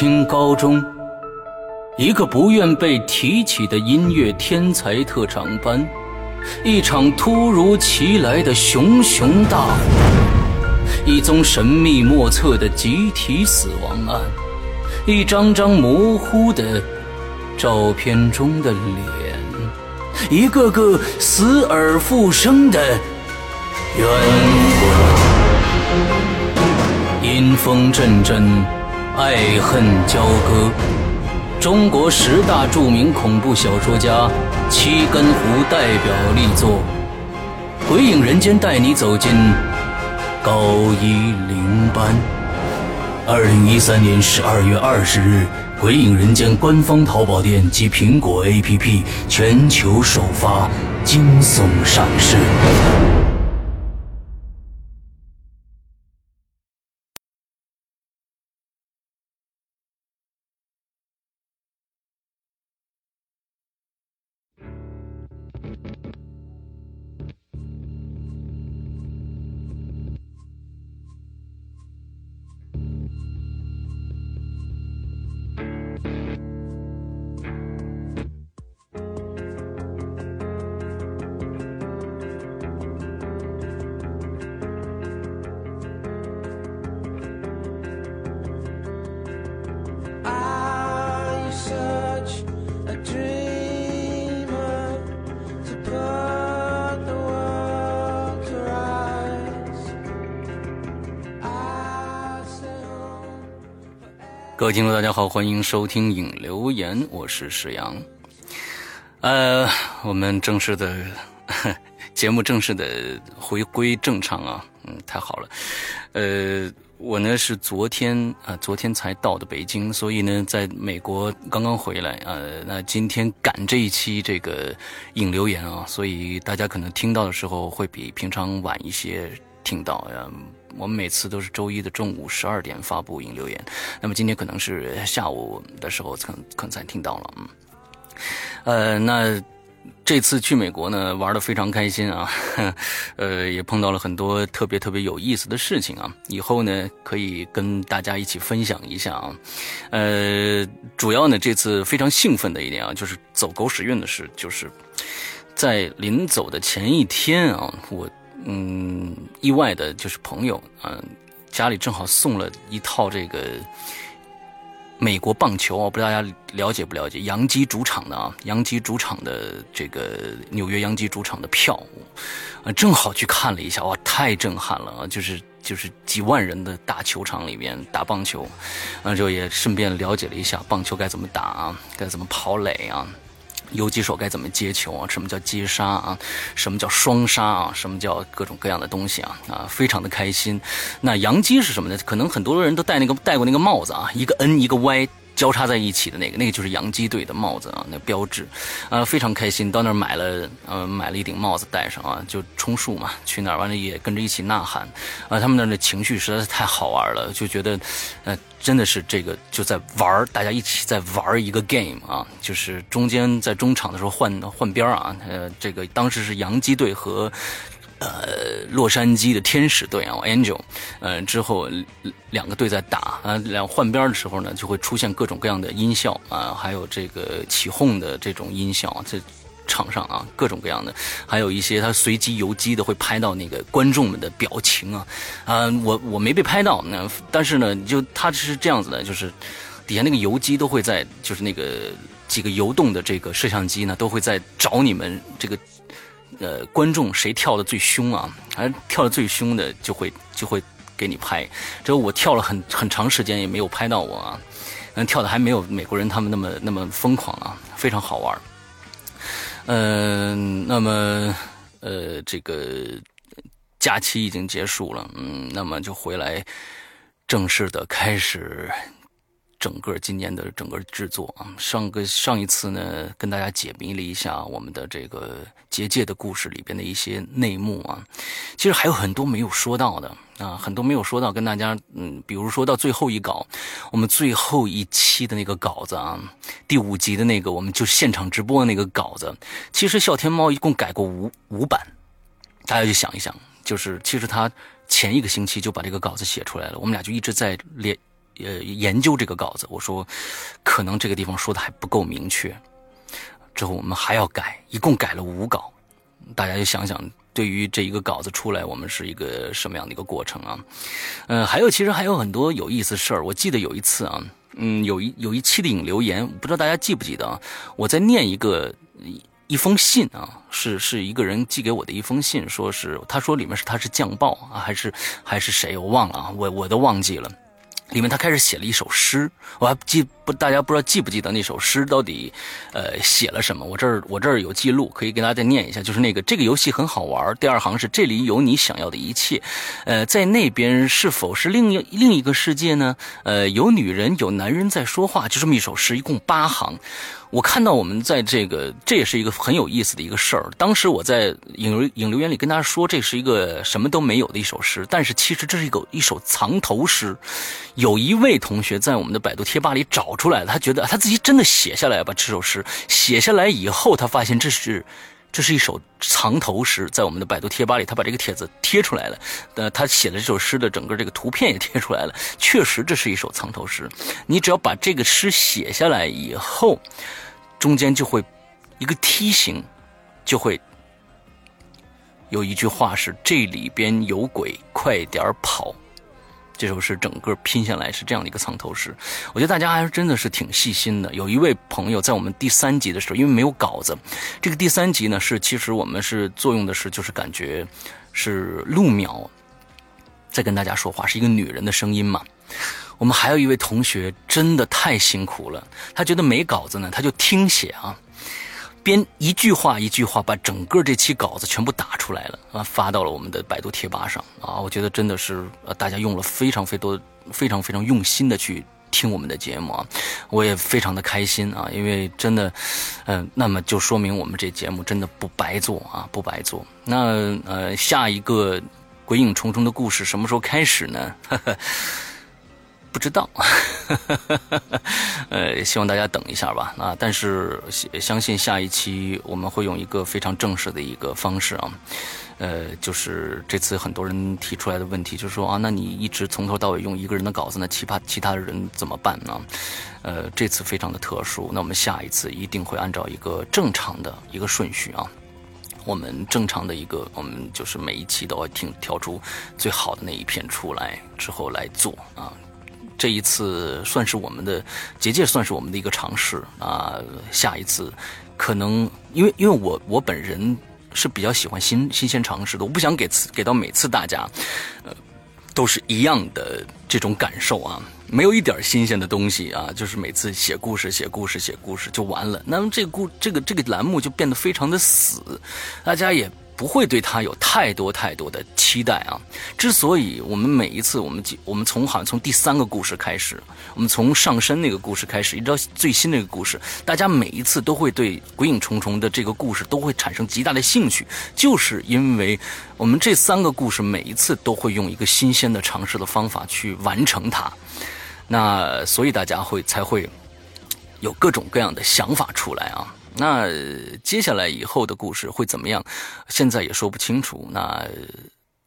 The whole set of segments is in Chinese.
清高中，一个不愿被提起的音乐天才特长班，一场突如其来的熊熊大火，一宗神秘莫测的集体死亡案，一张张模糊的照片中的脸，一个个死而复生的冤魂，阴风阵阵。爱恨交割，中国十大著名恐怖小说家七根胡代表力作《鬼影人间》，带你走进高一零班。二零一三年十二月二十日，《鬼影人间》官方淘宝店及苹果 APP 全球首发惊悚上市。位听众，大家好，欢迎收听影留言，我是石阳。呃，我们正式的 节目正式的回归正常啊，嗯，太好了。呃，我呢是昨天啊，昨天才到的北京，所以呢，在美国刚刚回来呃，那今天赶这一期这个影留言啊，所以大家可能听到的时候会比平常晚一些听到呀。我们每次都是周一的中午十二点发布引留言，那么今天可能是下午的时候，可可能才听到了，嗯，呃，那这次去美国呢，玩的非常开心啊，呃，也碰到了很多特别特别有意思的事情啊，以后呢可以跟大家一起分享一下啊，呃，主要呢这次非常兴奋的一点啊，就是走狗屎运的事，就是在临走的前一天啊，我。嗯，意外的就是朋友，嗯，家里正好送了一套这个美国棒球我，不知道大家了解不了解？洋基主场的啊，洋基主场的这个纽约洋基主场的票，啊，正好去看了一下，哇，太震撼了啊！就是就是几万人的大球场里面打棒球，那就也顺便了解了一下棒球该怎么打啊，该怎么跑垒啊。游击手该怎么接球啊？什么叫接杀啊？什么叫双杀啊？什么叫各种各样的东西啊？啊，非常的开心。那洋基是什么呢？可能很多人都戴那个戴过那个帽子啊，一个 N 一个 Y。交叉在一起的那个，那个就是洋基队的帽子啊，那标志，啊，非常开心。到那儿买了，呃，买了一顶帽子戴上啊，就充数嘛。去哪儿完了也跟着一起呐喊，啊，他们那儿的情绪实在是太好玩了，就觉得，呃，真的是这个就在玩大家一起在玩一个 game 啊，就是中间在中场的时候换换边啊，呃，这个当时是洋基队和。呃，洛杉矶的天使队啊，Angel，呃，之后两个队在打啊，两换边的时候呢，就会出现各种各样的音效啊，还有这个起哄的这种音效，这场上啊，各种各样的，还有一些他随机游击的会拍到那个观众们的表情啊，啊，我我没被拍到，那但是呢，就他是这样子的，就是底下那个游击都会在，就是那个几个游动的这个摄像机呢，都会在找你们这个。呃，观众谁跳的最凶啊？还跳的最凶的就会就会给你拍。这我跳了很很长时间也没有拍到我啊，嗯，跳的还没有美国人他们那么那么疯狂啊，非常好玩。嗯，那么呃，这个假期已经结束了，嗯，那么就回来正式的开始。整个今年的整个制作啊，上个上一次呢，跟大家解密了一下我们的这个结界的故事里边的一些内幕啊，其实还有很多没有说到的啊，很多没有说到，跟大家嗯，比如说到最后一稿，我们最后一期的那个稿子啊，第五集的那个，我们就现场直播的那个稿子，其实笑天猫一共改过五五版，大家就想一想，就是其实他前一个星期就把这个稿子写出来了，我们俩就一直在练。呃研究这个稿子，我说可能这个地方说的还不够明确，之后我们还要改，一共改了五稿，大家就想想。对于这一个稿子出来，我们是一个什么样的一个过程啊？嗯，还有其实还有很多有意思事儿。我记得有一次啊，嗯，有一有一期的引留言，不知道大家记不记得啊？我在念一个一封信啊，是是一个人寄给我的一封信，说是他说里面是他是降报啊，还是还是谁？我忘了啊，我我都忘记了。里面他开始写了一首诗，我还记不，大家不知道记不记得那首诗到底，呃，写了什么？我这儿我这儿有记录，可以给大家再念一下，就是那个这个游戏很好玩。第二行是这里有你想要的一切，呃，在那边是否是另一另一个世界呢？呃，有女人有男人在说话，就这么一首诗，一共八行。我看到我们在这个，这也是一个很有意思的一个事儿。当时我在影影留言里跟大家说，这是一个什么都没有的一首诗，但是其实这是一个一首藏头诗。有一位同学在我们的百度贴吧里找出来了，他觉得他自己真的写下来吧这首诗写下来以后，他发现这是。这是一首藏头诗，在我们的百度贴吧里，他把这个帖子贴出来了。呃，他写的这首诗的整个这个图片也贴出来了。确实，这是一首藏头诗。你只要把这个诗写下来以后，中间就会一个梯形，就会有一句话是“这里边有鬼，快点跑”。这首诗整个拼下来是这样的一个藏头诗，我觉得大家还是真的是挺细心的。有一位朋友在我们第三集的时候，因为没有稿子，这个第三集呢是其实我们是作用的是就是感觉是陆淼在跟大家说话，是一个女人的声音嘛。我们还有一位同学真的太辛苦了，他觉得没稿子呢，他就听写啊。编一句话一句话把整个这期稿子全部打出来了啊，发到了我们的百度贴吧上啊。我觉得真的是呃，大家用了非常非常多、非常非常用心的去听我们的节目啊，我也非常的开心啊，因为真的，嗯，那么就说明我们这节目真的不白做啊，不白做。那呃，下一个鬼影重重的故事什么时候开始呢？呵呵不知道，呃，希望大家等一下吧。啊，但是相信下一期我们会用一个非常正式的一个方式啊，呃，就是这次很多人提出来的问题，就是说啊，那你一直从头到尾用一个人的稿子，那其他其他人怎么办呢？呃，这次非常的特殊，那我们下一次一定会按照一个正常的一个顺序啊，我们正常的一个，我们就是每一期都要听挑出最好的那一篇出来之后来做啊。这一次算是我们的结界，算是我们的一个尝试啊。下一次，可能因为因为我我本人是比较喜欢新新鲜尝试的，我不想给次给到每次大家，呃，都是一样的这种感受啊，没有一点新鲜的东西啊，就是每次写故事写故事写故事就完了。那么这个故这个这个栏目就变得非常的死，大家也。不会对他有太多太多的期待啊！之所以我们每一次，我们几我们从好像从第三个故事开始，我们从上身那个故事开始，一直到最新那个故事，大家每一次都会对《鬼影重重》的这个故事都会产生极大的兴趣，就是因为我们这三个故事每一次都会用一个新鲜的尝试的方法去完成它，那所以大家会才会有各种各样的想法出来啊。那接下来以后的故事会怎么样？现在也说不清楚。那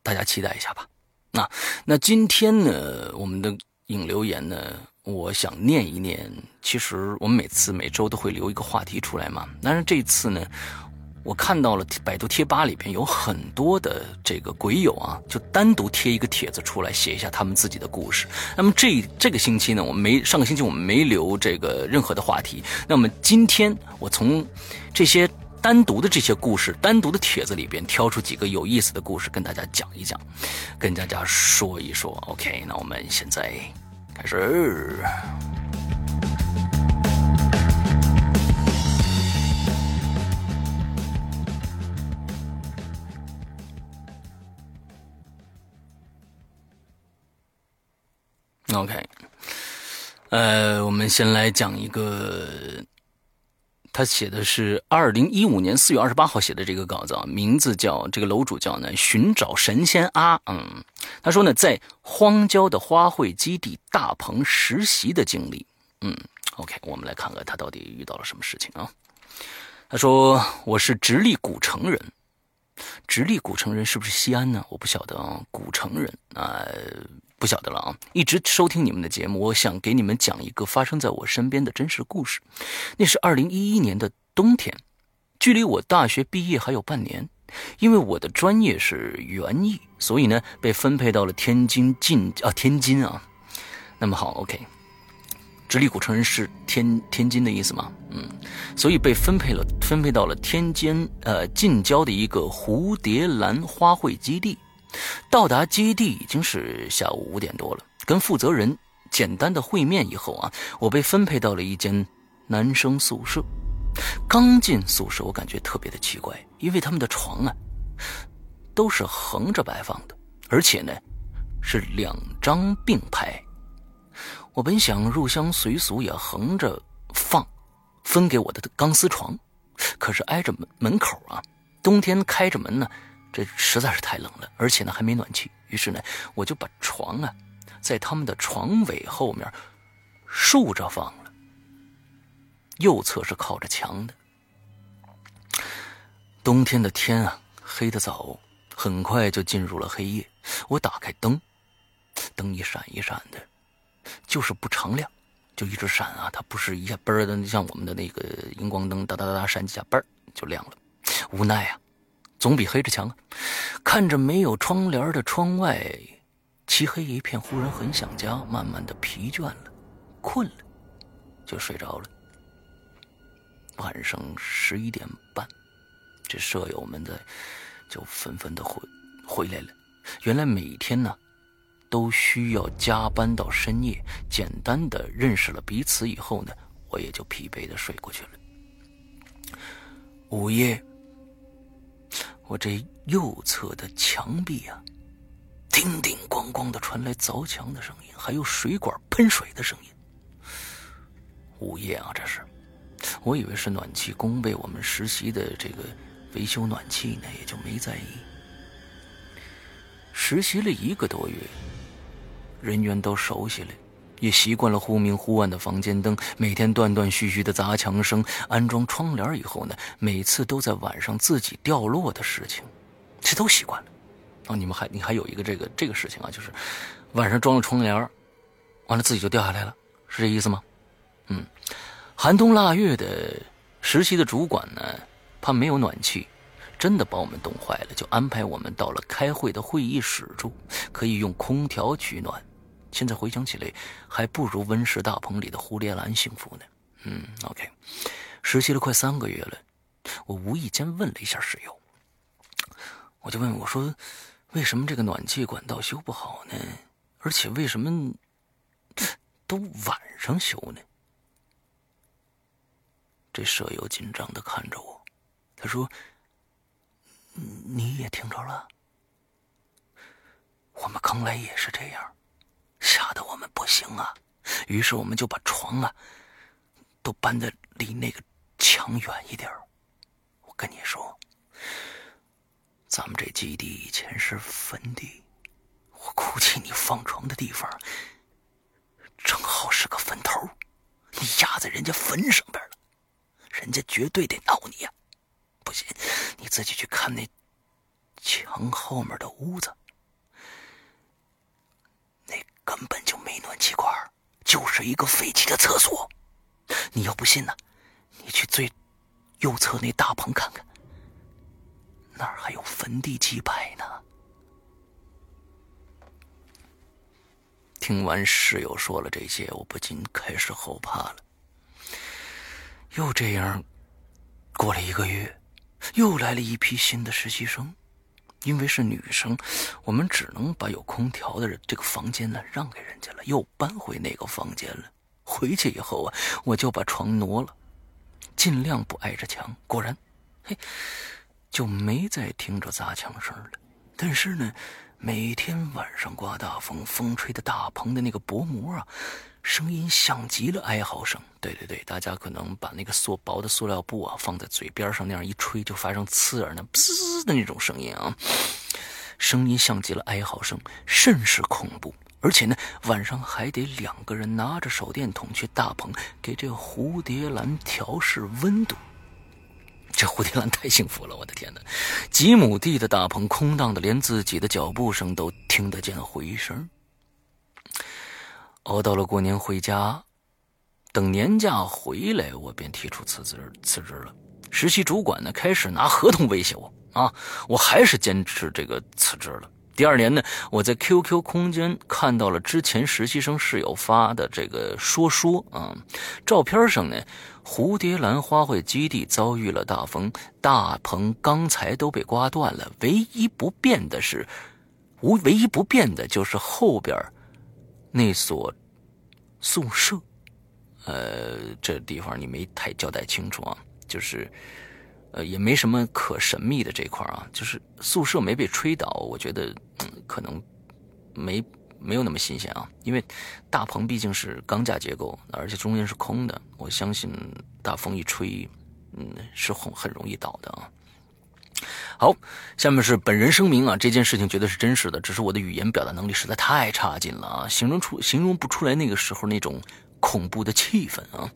大家期待一下吧。那那今天呢，我们的引留言呢，我想念一念。其实我们每次每周都会留一个话题出来嘛。但是这次呢。我看到了百度贴吧里边有很多的这个鬼友啊，就单独贴一个帖子出来，写一下他们自己的故事。那么这这个星期呢，我们没上个星期我们没留这个任何的话题。那么今天我从这些单独的这些故事、单独的帖子里边挑出几个有意思的故事，跟大家讲一讲，跟大家说一说。OK，那我们现在开始。OK，呃，我们先来讲一个，他写的是二零一五年四月二十八号写的这个稿子啊，名字叫这个楼主叫呢寻找神仙阿，嗯，他说呢在荒郊的花卉基地大棚实习的经历，嗯，OK，我们来看看他到底遇到了什么事情啊？他说我是直隶古城人，直隶古城人是不是西安呢？我不晓得啊。古城人啊，不晓得了啊。一直收听你们的节目，我想给你们讲一个发生在我身边的真实故事。那是二零一一年的冬天，距离我大学毕业还有半年。因为我的专业是园艺，所以呢被分配到了天津晋啊天津啊。那么好，OK。直隶古城人是天天津的意思吗？嗯，所以被分配了，分配到了天津呃近郊的一个蝴蝶兰花卉基地。到达基地已经是下午五点多了，跟负责人简单的会面以后啊，我被分配到了一间男生宿舍。刚进宿舍，我感觉特别的奇怪，因为他们的床啊都是横着摆放的，而且呢是两张并排。我本想入乡随俗，也横着放分给我的钢丝床，可是挨着门门口啊，冬天开着门呢，这实在是太冷了，而且呢还没暖气。于是呢，我就把床啊在他们的床尾后面竖着放了，右侧是靠着墙的。冬天的天啊，黑得早，很快就进入了黑夜。我打开灯，灯一闪一闪的。就是不常亮，就一直闪啊！它不是一下嘣的，像我们的那个荧光灯哒哒哒哒闪几下嘣就亮了。无奈啊，总比黑着强啊！看着没有窗帘的窗外，漆黑一片，忽然很想家，慢慢的疲倦了，困了，就睡着了。晚上十一点半，这舍友们在就纷纷的回回来了。原来每天呢。都需要加班到深夜，简单的认识了彼此以后呢，我也就疲惫的睡过去了。午夜，我这右侧的墙壁啊，叮叮咣咣的传来凿墙的声音，还有水管喷水的声音。午夜啊，这是，我以为是暖气工为我们实习的这个维修暖气呢，也就没在意。实习了一个多月。人员都熟悉了，也习惯了忽明忽暗的房间灯，每天断断续续的砸墙声。安装窗帘以后呢，每次都在晚上自己掉落的事情，这都习惯了。哦，你们还你还有一个这个这个事情啊，就是晚上装了窗帘，完了自己就掉下来了，是这意思吗？嗯，寒冬腊月的实习的主管呢，怕没有暖气。真的把我们冻坏了，就安排我们到了开会的会议室住，可以用空调取暖。现在回想起来，还不如温室大棚里的蝴蝶兰幸福呢。嗯，OK，实习了快三个月了，我无意间问了一下室友，我就问我说：“为什么这个暖气管道修不好呢？而且为什么都晚上修呢？”这舍友紧张的看着我，他说。你也听着了，我们刚来也是这样，的我们不行啊。于是我们就把床啊，都搬的离那个墙远一点我跟你说，咱们这基地以前是坟地，我估计你放床的地方正好是个坟头，你压在人家坟上边了，人家绝对得挠你呀。不行，你自己去看那墙后面的屋子，那根本没暖气管，就是一个废弃的厕所。你要不信呢，你去最右侧那大棚看看，那儿还有坟地祭拜呢。听完室友说了这些，我不禁开始后怕了。又这样过了一个月。又来了一批新的实习生，因为是女生，我们只能把有空调的这个房间呢让给人家了，又搬回那个房间了。回去以后啊，我就把床挪了，尽量不挨着墙。果然，嘿，就没再听着砸墙声了。但是呢，每天晚上刮大风，风吹的大棚的那个薄膜啊。声音像极了哀嚎声。对对对，大家可能把那个塑薄的塑料布啊放在嘴边上，那样一吹就发生刺耳的“滋”的那种声音啊，声音像极了哀嚎声，甚是恐怖。而且呢，晚上还得两个人拿着手电筒去大棚给这蝴蝶兰调试温度。这蝴蝶兰太幸福了，我的天哪！几亩地的大棚空荡的，连自己的脚步声都听得见回声。熬到了过年回家，等年假回来，我便提出辞职辞职了。实习主管呢，开始拿合同威胁我啊，我还是坚持这个辞职了。第二年呢，我在 QQ 空间看到了之前实习生室友发的这个说说啊，照片上呢，蝴蝶兰花卉基地遭遇了大风，大棚钢材都被刮断了，唯一不变的是，无唯一不变的就是后边那所宿舍，呃，这地方你没太交代清楚啊，就是。呃，也没什么可神秘的这块啊，就是宿舍没被吹倒，我觉得可能没没有那么新鲜啊，因为大棚毕竟是钢架结构，而且中间是空的，我相信大风一吹，嗯，是很很容易倒的啊。好，下面是本人声明啊，这件事情绝对是真实的，只是我的语言表达能力实在太差劲了啊，形容出形容不出来那个时候那种恐怖的气氛啊。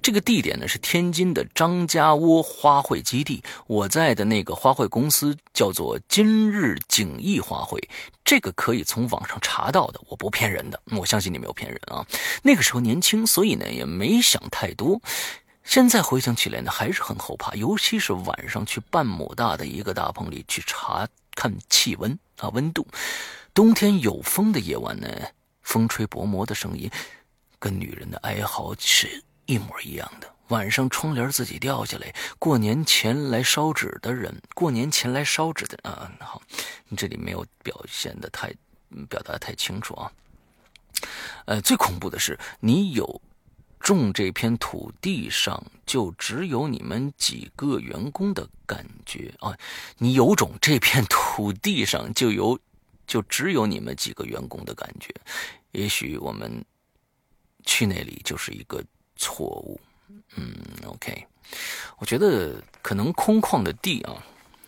这个地点呢是天津的张家窝花卉基地，我在的那个花卉公司叫做今日景逸花卉，这个可以从网上查到的，我不骗人的，我相信你没有骗人啊。那个时候年轻，所以呢也没想太多。现在回想起来呢，还是很后怕，尤其是晚上去半亩大的一个大棚里去查看气温啊温度，冬天有风的夜晚呢，风吹薄膜的声音，跟女人的哀嚎是。一模一样的晚上，窗帘自己掉下来。过年前来烧纸的人，过年前来烧纸的啊，好，你这里没有表现的太，表达的太清楚啊。呃，最恐怖的是，你有种这片土地上就只有你们几个员工的感觉啊。你有种这片土地上就有，就只有你们几个员工的感觉。也许我们去那里就是一个。错误，嗯，OK，我觉得可能空旷的地啊，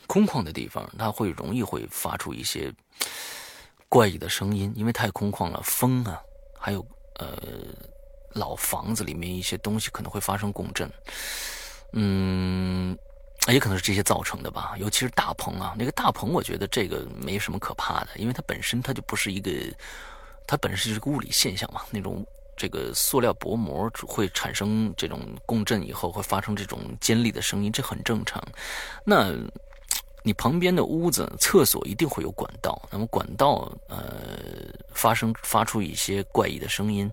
空旷的地方，它会容易会发出一些怪异的声音，因为太空旷了，风啊，还有呃老房子里面一些东西可能会发生共振，嗯，也可能是这些造成的吧。尤其是大棚啊，那个大棚，我觉得这个没什么可怕的，因为它本身它就不是一个，它本身就是个物理现象嘛，那种。这个塑料薄膜会产生这种共振，以后会发生这种尖利的声音，这很正常。那，你旁边的屋子、厕所一定会有管道，那么管道呃发生发出一些怪异的声音，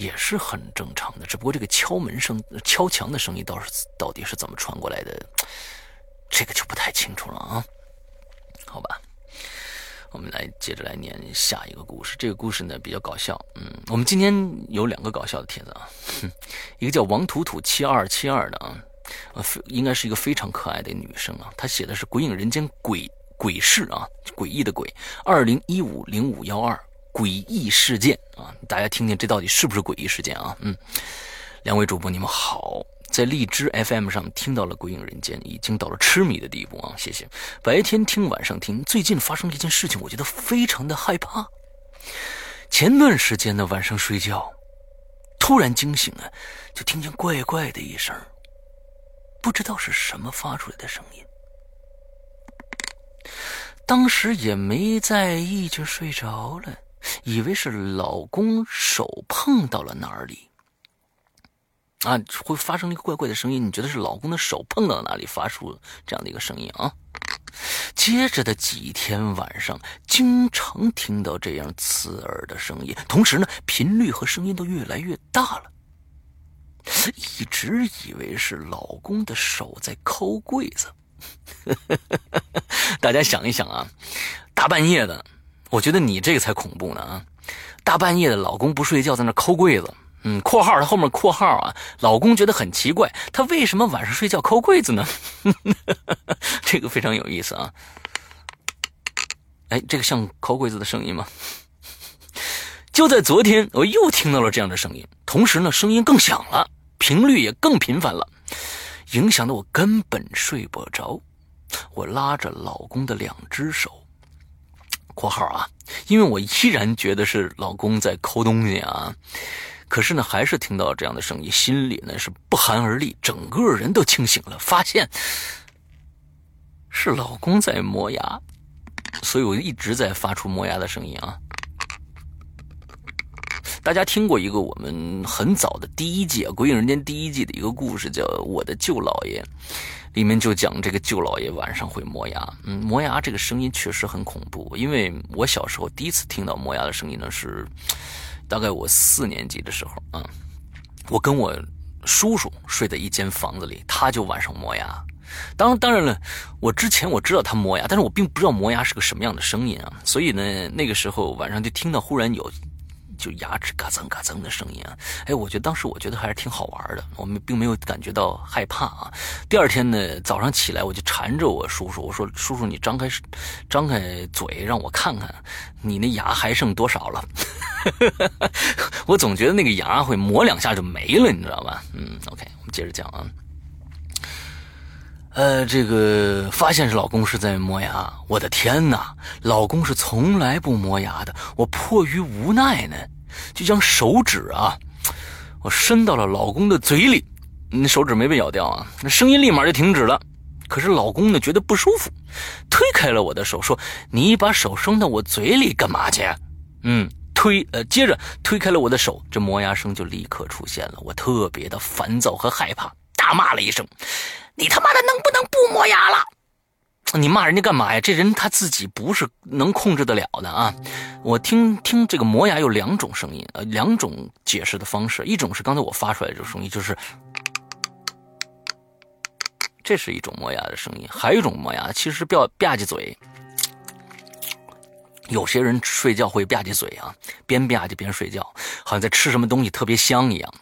也是很正常的。只不过这个敲门声、敲墙的声音，倒是到底是怎么传过来的，这个就不太清楚了啊。好吧。我们来接着来念下一个故事。这个故事呢比较搞笑，嗯，我们今天有两个搞笑的帖子啊，一个叫王土土七二七二的啊，应该是一个非常可爱的女生啊，她写的是《鬼影人间》鬼鬼事啊，诡异的鬼，二零一五零五幺二诡异事件啊，大家听听这到底是不是诡异事件啊？嗯，两位主播你们好。在荔枝 FM 上听到了《鬼影人间》，已经到了痴迷的地步啊！谢谢。白天听，晚上听。最近发生了一件事情，我觉得非常的害怕。前段时间呢，晚上睡觉，突然惊醒啊，就听见怪怪的一声，不知道是什么发出来的声音。当时也没在意，就睡着了，以为是老公手碰到了哪里。啊，会发生一个怪怪的声音，你觉得是老公的手碰到哪里发出这样的一个声音啊？接着的几天晚上，经常听到这样刺耳的声音，同时呢，频率和声音都越来越大了。一直以为是老公的手在抠柜子，大家想一想啊，大半夜的，我觉得你这个才恐怖呢啊！大半夜的，老公不睡觉在那抠柜子。嗯，括号他后面括号啊，老公觉得很奇怪，他为什么晚上睡觉抠柜子呢？这个非常有意思啊。哎，这个像抠柜子的声音吗？就在昨天，我又听到了这样的声音，同时呢，声音更响了，频率也更频繁了，影响的我根本睡不着。我拉着老公的两只手，括号啊，因为我依然觉得是老公在抠东西啊。可是呢，还是听到这样的声音，心里呢是不寒而栗，整个人都清醒了，发现是老公在磨牙，所以我一直在发出磨牙的声音啊。大家听过一个我们很早的第一季《鬼影人间》第一季的一个故事，叫《我的舅姥爷》，里面就讲这个舅姥爷晚上会磨牙。嗯，磨牙这个声音确实很恐怖，因为我小时候第一次听到磨牙的声音呢，是大概我四年级的时候啊，我跟我叔叔睡在一间房子里，他就晚上磨牙。当当然了，我之前我知道他磨牙，但是我并不知道磨牙是个什么样的声音啊，所以呢，那个时候晚上就听到忽然有。就牙齿嘎蹭嘎蹭的声音啊！哎，我觉得当时我觉得还是挺好玩的，我们并没有感觉到害怕啊。第二天呢，早上起来我就缠着我叔叔，我说：“叔叔，你张开张开嘴，让我看看你那牙还剩多少了。”我总觉得那个牙会磨两下就没了，你知道吧？嗯，OK，我们接着讲啊。呃，这个发现是老公是在磨牙，我的天哪！老公是从来不磨牙的，我迫于无奈呢，就将手指啊，我伸到了老公的嘴里，那手指没被咬掉啊，那声音立马就停止了。可是老公呢，觉得不舒服，推开了我的手，说：“你把手伸到我嘴里干嘛去？”嗯，推呃，接着推开了我的手，这磨牙声就立刻出现了，我特别的烦躁和害怕，大骂了一声。你他妈的能不能不磨牙了？你骂人家干嘛呀？这人他自己不是能控制得了的啊！我听听这个磨牙有两种声音，呃，两种解释的方式。一种是刚才我发出来这种声音，就是这是一种磨牙的声音；还有一种磨牙，其实吧吧唧嘴。有些人睡觉会吧唧嘴啊，边吧唧边睡觉，好像在吃什么东西特别香一样。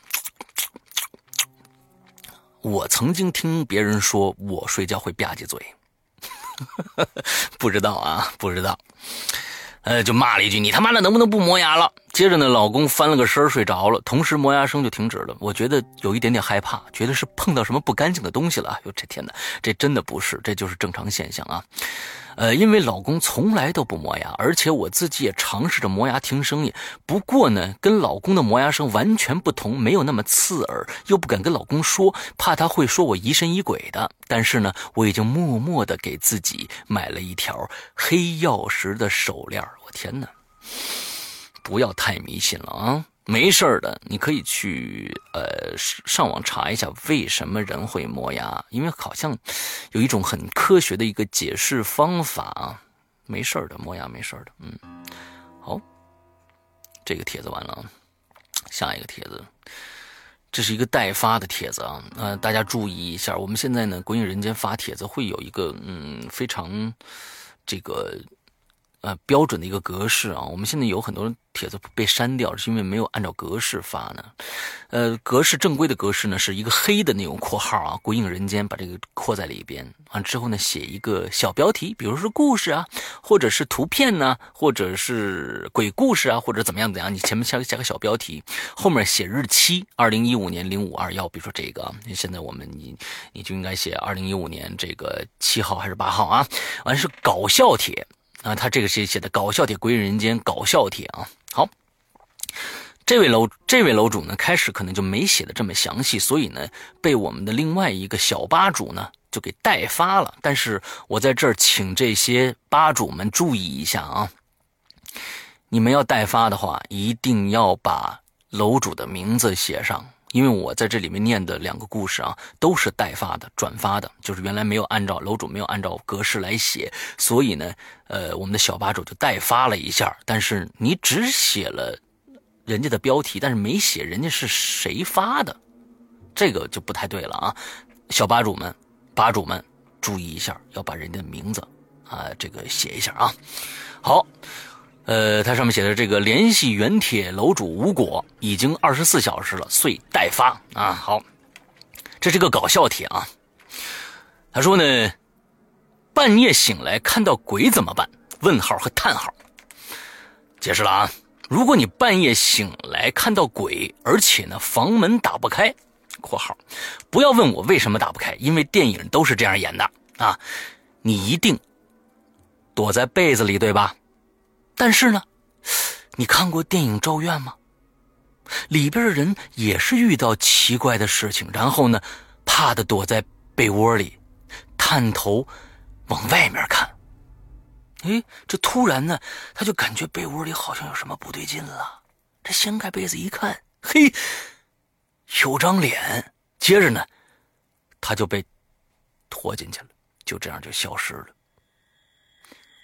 我曾经听别人说我睡觉会吧唧嘴，不知道啊，不知道，呃，就骂了一句：“你他妈的能不能不磨牙了？”接着呢，老公翻了个身睡着了，同时磨牙声就停止了。我觉得有一点点害怕，觉得是碰到什么不干净的东西了。哟，这天哪，这真的不是，这就是正常现象啊。呃，因为老公从来都不磨牙，而且我自己也尝试着磨牙听声音。不过呢，跟老公的磨牙声完全不同，没有那么刺耳，又不敢跟老公说，怕他会说我疑神疑鬼的。但是呢，我已经默默的给自己买了一条黑曜石的手链。我天哪，不要太迷信了啊！没事的，你可以去呃上网查一下为什么人会磨牙，因为好像有一种很科学的一个解释方法啊。没事的，磨牙没事的。嗯，好，这个帖子完了，下一个帖子，这是一个代发的帖子啊。呃，大家注意一下，我们现在呢，鬼影人间发帖子会有一个嗯非常这个。呃，标准的一个格式啊，我们现在有很多帖子被删掉，是因为没有按照格式发呢。呃，格式正规的格式呢，是一个黑的那种括号啊，鬼影人间把这个括在里边，完之后呢，写一个小标题，比如说故事啊，或者是图片呢，或者是鬼故事啊，或者怎么样怎样，你前面加加个小标题，后面写日期，二零一五年零五二幺，比如说这个，现在我们你你就应该写二零一五年这个七号还是八号啊？完是搞笑帖。啊，他这个是写的搞笑帖归人间搞笑帖啊。好，这位楼这位楼主呢，开始可能就没写的这么详细，所以呢，被我们的另外一个小吧主呢就给代发了。但是我在这儿请这些吧主们注意一下啊，你们要代发的话，一定要把楼主的名字写上。因为我在这里面念的两个故事啊，都是代发的、转发的，就是原来没有按照楼主没有按照格式来写，所以呢，呃，我们的小吧主就代发了一下。但是你只写了人家的标题，但是没写人家是谁发的，这个就不太对了啊！小吧主们、吧主们，注意一下，要把人家的名字啊这个写一下啊。好。呃，它上面写的这个联系原帖楼主无果，已经二十四小时了，遂待发啊。好，这是个搞笑帖啊。他说呢，半夜醒来看到鬼怎么办？问号和叹号。解释了啊，如果你半夜醒来看到鬼，而且呢房门打不开（括号），不要问我为什么打不开，因为电影都是这样演的啊。你一定躲在被子里，对吧？但是呢，你看过电影《咒怨》吗？里边的人也是遇到奇怪的事情，然后呢，怕的躲在被窝里，探头往外面看。哎，这突然呢，他就感觉被窝里好像有什么不对劲了。这掀开被子一看，嘿，有张脸。接着呢，他就被拖进去了，就这样就消失了。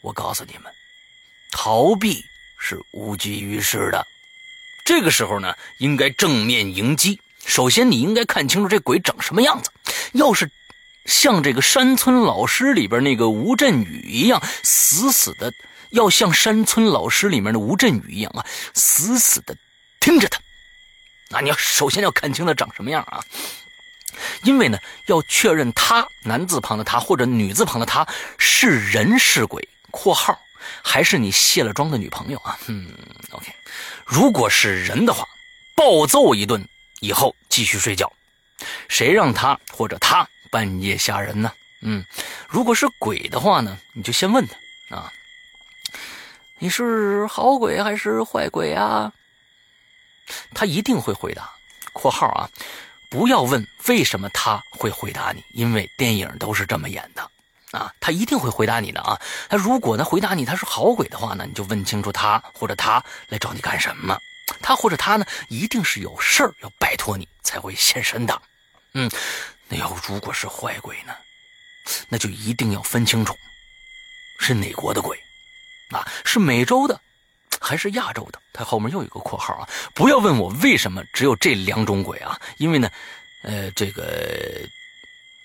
我告诉你们，逃避是无济于事的。这个时候呢，应该正面迎击。首先，你应该看清楚这鬼长什么样子。要是像这个山村老师里边那个吴镇宇一样，死死的要像山村老师里面的吴镇宇一样啊，死死的盯着他。那你要首先要看清他长什么样啊，因为呢，要确认他男字旁的他或者女字旁的他是人是鬼（括号还是你卸了妆的女朋友啊？）嗯，OK，如果是人的话，暴揍一顿以后继续睡觉。谁让他或者他半夜吓人呢？嗯，如果是鬼的话呢，你就先问他啊，你是好鬼还是坏鬼啊？他一定会回答。括号啊，不要问为什么他会回答你，因为电影都是这么演的啊，他一定会回答你的啊。他如果呢回答你他是好鬼的话呢，你就问清楚他或者他来找你干什么。他或者他呢，一定是有事儿要拜托你才会现身的。嗯，那要如果是坏鬼呢，那就一定要分清楚是哪国的鬼，啊，是美洲的还是亚洲的？他后面又有个括号啊，不要问我为什么只有这两种鬼啊，因为呢，呃，这个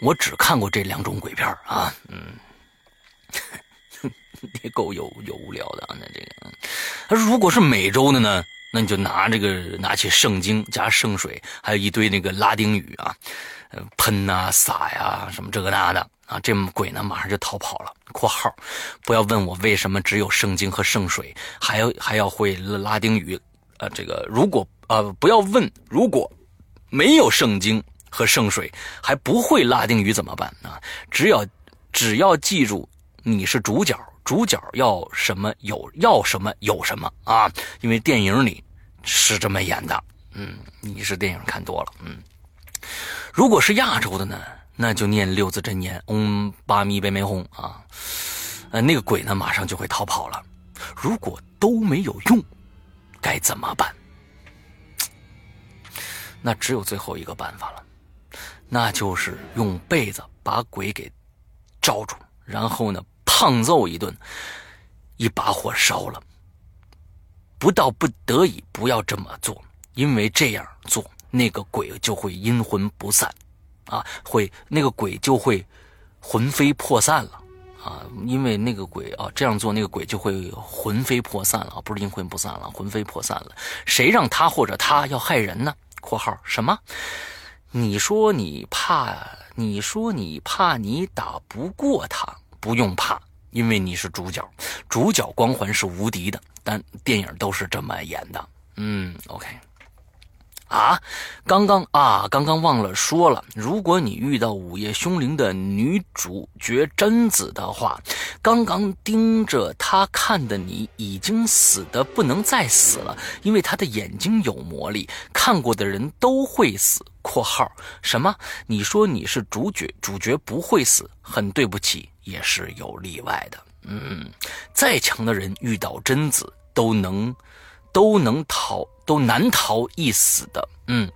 我只看过这两种鬼片啊，嗯，也够有有无聊的啊，那这个，他如果是美洲的呢？那你就拿这个，拿起圣经加圣水，还有一堆那个拉丁语啊，喷呐、撒呀，什么这个那的啊，这鬼呢马上就逃跑了。（括号）不要问我为什么只有圣经和圣水，还要还要会拉丁语，呃，这个如果呃不要问，如果没有圣经和圣水，还不会拉丁语怎么办啊？只要只要记住你是主角。主角要什么有要什么有什么啊？因为电影里是这么演的。嗯，你是电影看多了。嗯，如果是亚洲的呢，那就念六字真言，嗡巴咪呗咪吽啊。呃，那个鬼呢，马上就会逃跑了。如果都没有用，该怎么办？那只有最后一个办法了，那就是用被子把鬼给罩住，然后呢？胖揍一顿，一把火烧了。不到不得已，不要这么做，因为这样做，那个鬼就会阴魂不散，啊，会那个鬼就会魂飞魄散了，啊，因为那个鬼啊这样做，那个鬼就会魂飞魄散了，不是阴魂不散了，魂飞魄散了。谁让他或者他要害人呢？（括号什么？你说你怕？你说你怕你打不过他？不用怕。）因为你是主角，主角光环是无敌的，但电影都是这么演的。嗯，OK。啊，刚刚啊，刚刚忘了说了，如果你遇到《午夜凶铃》的女主角贞子的话，刚刚盯着她看的你已经死的不能再死了，因为她的眼睛有魔力，看过的人都会死。（括号什么？你说你是主角，主角不会死，很对不起。）也是有例外的，嗯，再强的人遇到贞子都能，都能逃，都难逃一死的，嗯，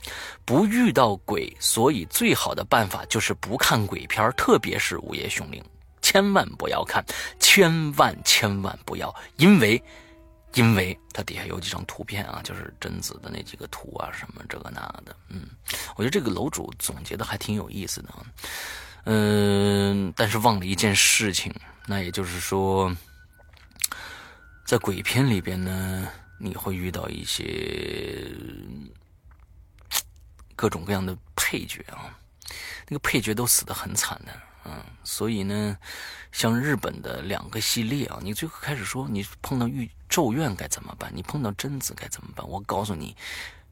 不遇到鬼，所以最好的办法就是不看鬼片，特别是午夜凶铃，千万不要看，千万千万不要，因为，因为它底下有几张图片啊，就是贞子的那几个图啊，什么这个那的，嗯，我觉得这个楼主总结的还挺有意思的。嗯，但是忘了一件事情，那也就是说，在鬼片里边呢，你会遇到一些各种各样的配角啊，那个配角都死的很惨的，嗯，所以呢，像日本的两个系列啊，你最开始说你碰到玉咒怨该怎么办？你碰到贞子该怎么办？我告诉你。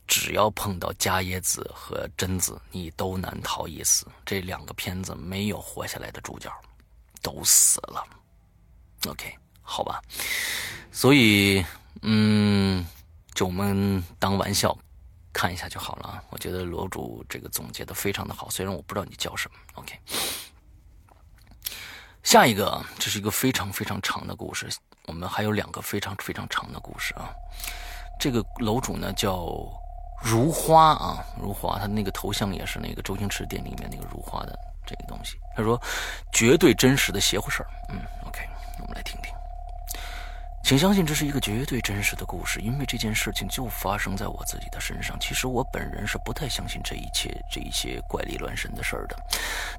只要碰到伽椰子和贞子，你都难逃一死。这两个片子没有活下来的主角，都死了。OK，好吧。所以，嗯，就我们当玩笑看一下就好了啊。我觉得楼主这个总结的非常的好，虽然我不知道你叫什么。OK，下一个啊，这是一个非常非常长的故事。我们还有两个非常非常长的故事啊。这个楼主呢叫如花啊，如花，他那个头像也是那个周星驰电影里面那个如花的这个东西。他说，绝对真实的邪乎事儿。嗯，OK，我们来听听。请相信这是一个绝对真实的故事，因为这件事情就发生在我自己的身上。其实我本人是不太相信这一切这一些怪力乱神的事儿的，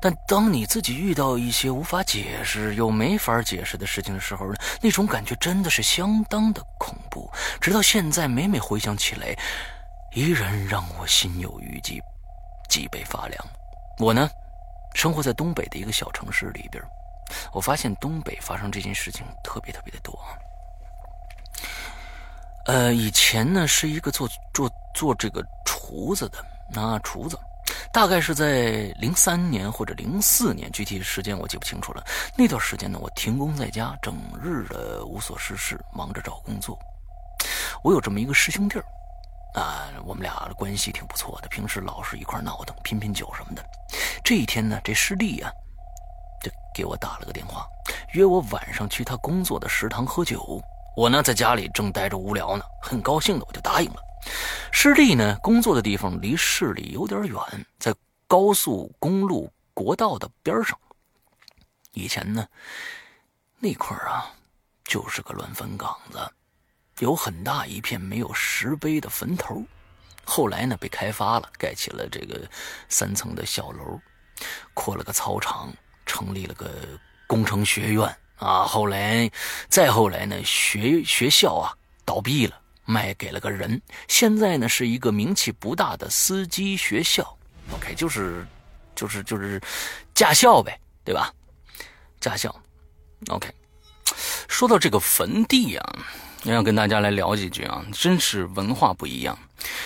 但当你自己遇到一些无法解释又没法解释的事情的时候，那种感觉真的是相当的恐怖。直到现在，每每回想起来，依然让我心有余悸，脊背发凉。我呢，生活在东北的一个小城市里边，我发现东北发生这件事情特别特别的多。呃，以前呢是一个做做做这个厨子的，那厨子，大概是在零三年或者零四年，具体时间我记不清楚了。那段时间呢，我停工在家，整日的无所事事，忙着找工作。我有这么一个师兄弟儿，啊，我们俩的关系挺不错的，平时老是一块闹腾，拼拼酒什么的。这一天呢，这师弟呀，就给我打了个电话，约我晚上去他工作的食堂喝酒。我呢，在家里正待着无聊呢，很高兴的我就答应了。师弟呢，工作的地方离市里有点远，在高速公路国道的边上。以前呢，那块啊，就是个乱坟岗子，有很大一片没有石碑的坟头。后来呢，被开发了，盖起了这个三层的小楼，扩了个操场，成立了个工程学院。啊，后来，再后来呢，学学校啊倒闭了，卖给了个人。现在呢，是一个名气不大的司机学校。OK，就是，就是就是驾校呗，对吧？驾校。OK，说到这个坟地啊，要跟大家来聊几句啊，真是文化不一样。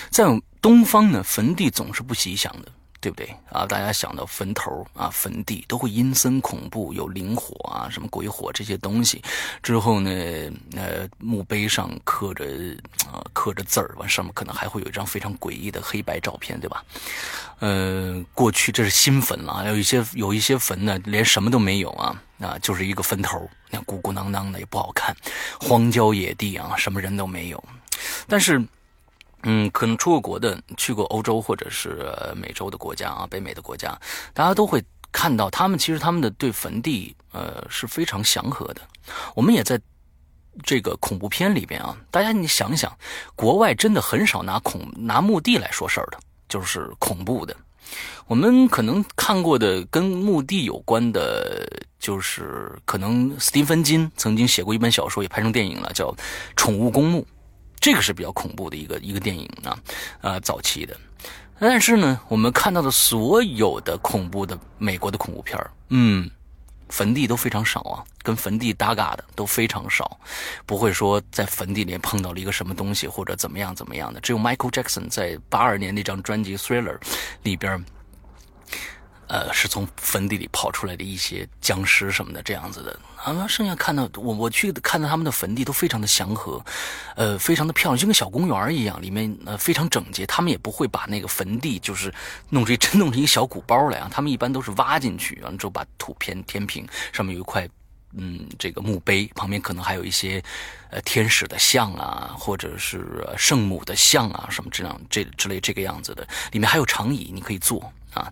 在东方呢，坟地总是不吉祥的。对不对啊？大家想到坟头啊、坟地，都会阴森恐怖，有灵火啊、什么鬼火这些东西。之后呢，呃，墓碑上刻着啊，刻着字儿，完上面可能还会有一张非常诡异的黑白照片，对吧？呃，过去这是新坟了，有一些有一些坟呢，连什么都没有啊，啊，就是一个坟头，那鼓鼓囊囊的也不好看，荒郊野地啊，什么人都没有。但是。嗯，可能出过国的，去过欧洲或者是美洲的国家啊，北美的国家，大家都会看到他们其实他们的对坟地呃是非常祥和的。我们也在这个恐怖片里边啊，大家你想想，国外真的很少拿恐拿墓地来说事儿的，就是恐怖的。我们可能看过的跟墓地有关的，就是可能斯蒂芬金曾经写过一本小说，也拍成电影了，叫《宠物公墓》。这个是比较恐怖的一个一个电影啊，啊，早期的。但是呢，我们看到的所有的恐怖的美国的恐怖片嗯，坟地都非常少啊，跟坟地搭嘎的都非常少，不会说在坟地里碰到了一个什么东西或者怎么样怎么样的。只有 Michael Jackson 在八二年那张专辑《Thriller》里边。呃，是从坟地里跑出来的一些僵尸什么的，这样子的。啊，剩下看到我我去看到他们的坟地都非常的祥和，呃，非常的漂亮，就跟小公园一样，里面呃非常整洁。他们也不会把那个坟地就是弄成 真弄成一个小鼓包来啊，他们一般都是挖进去，完了之后把土填填平，上面有一块嗯这个墓碑，旁边可能还有一些呃天使的像啊，或者是圣母的像啊，什么这样这之类这个样子的，里面还有长椅，你可以坐。啊，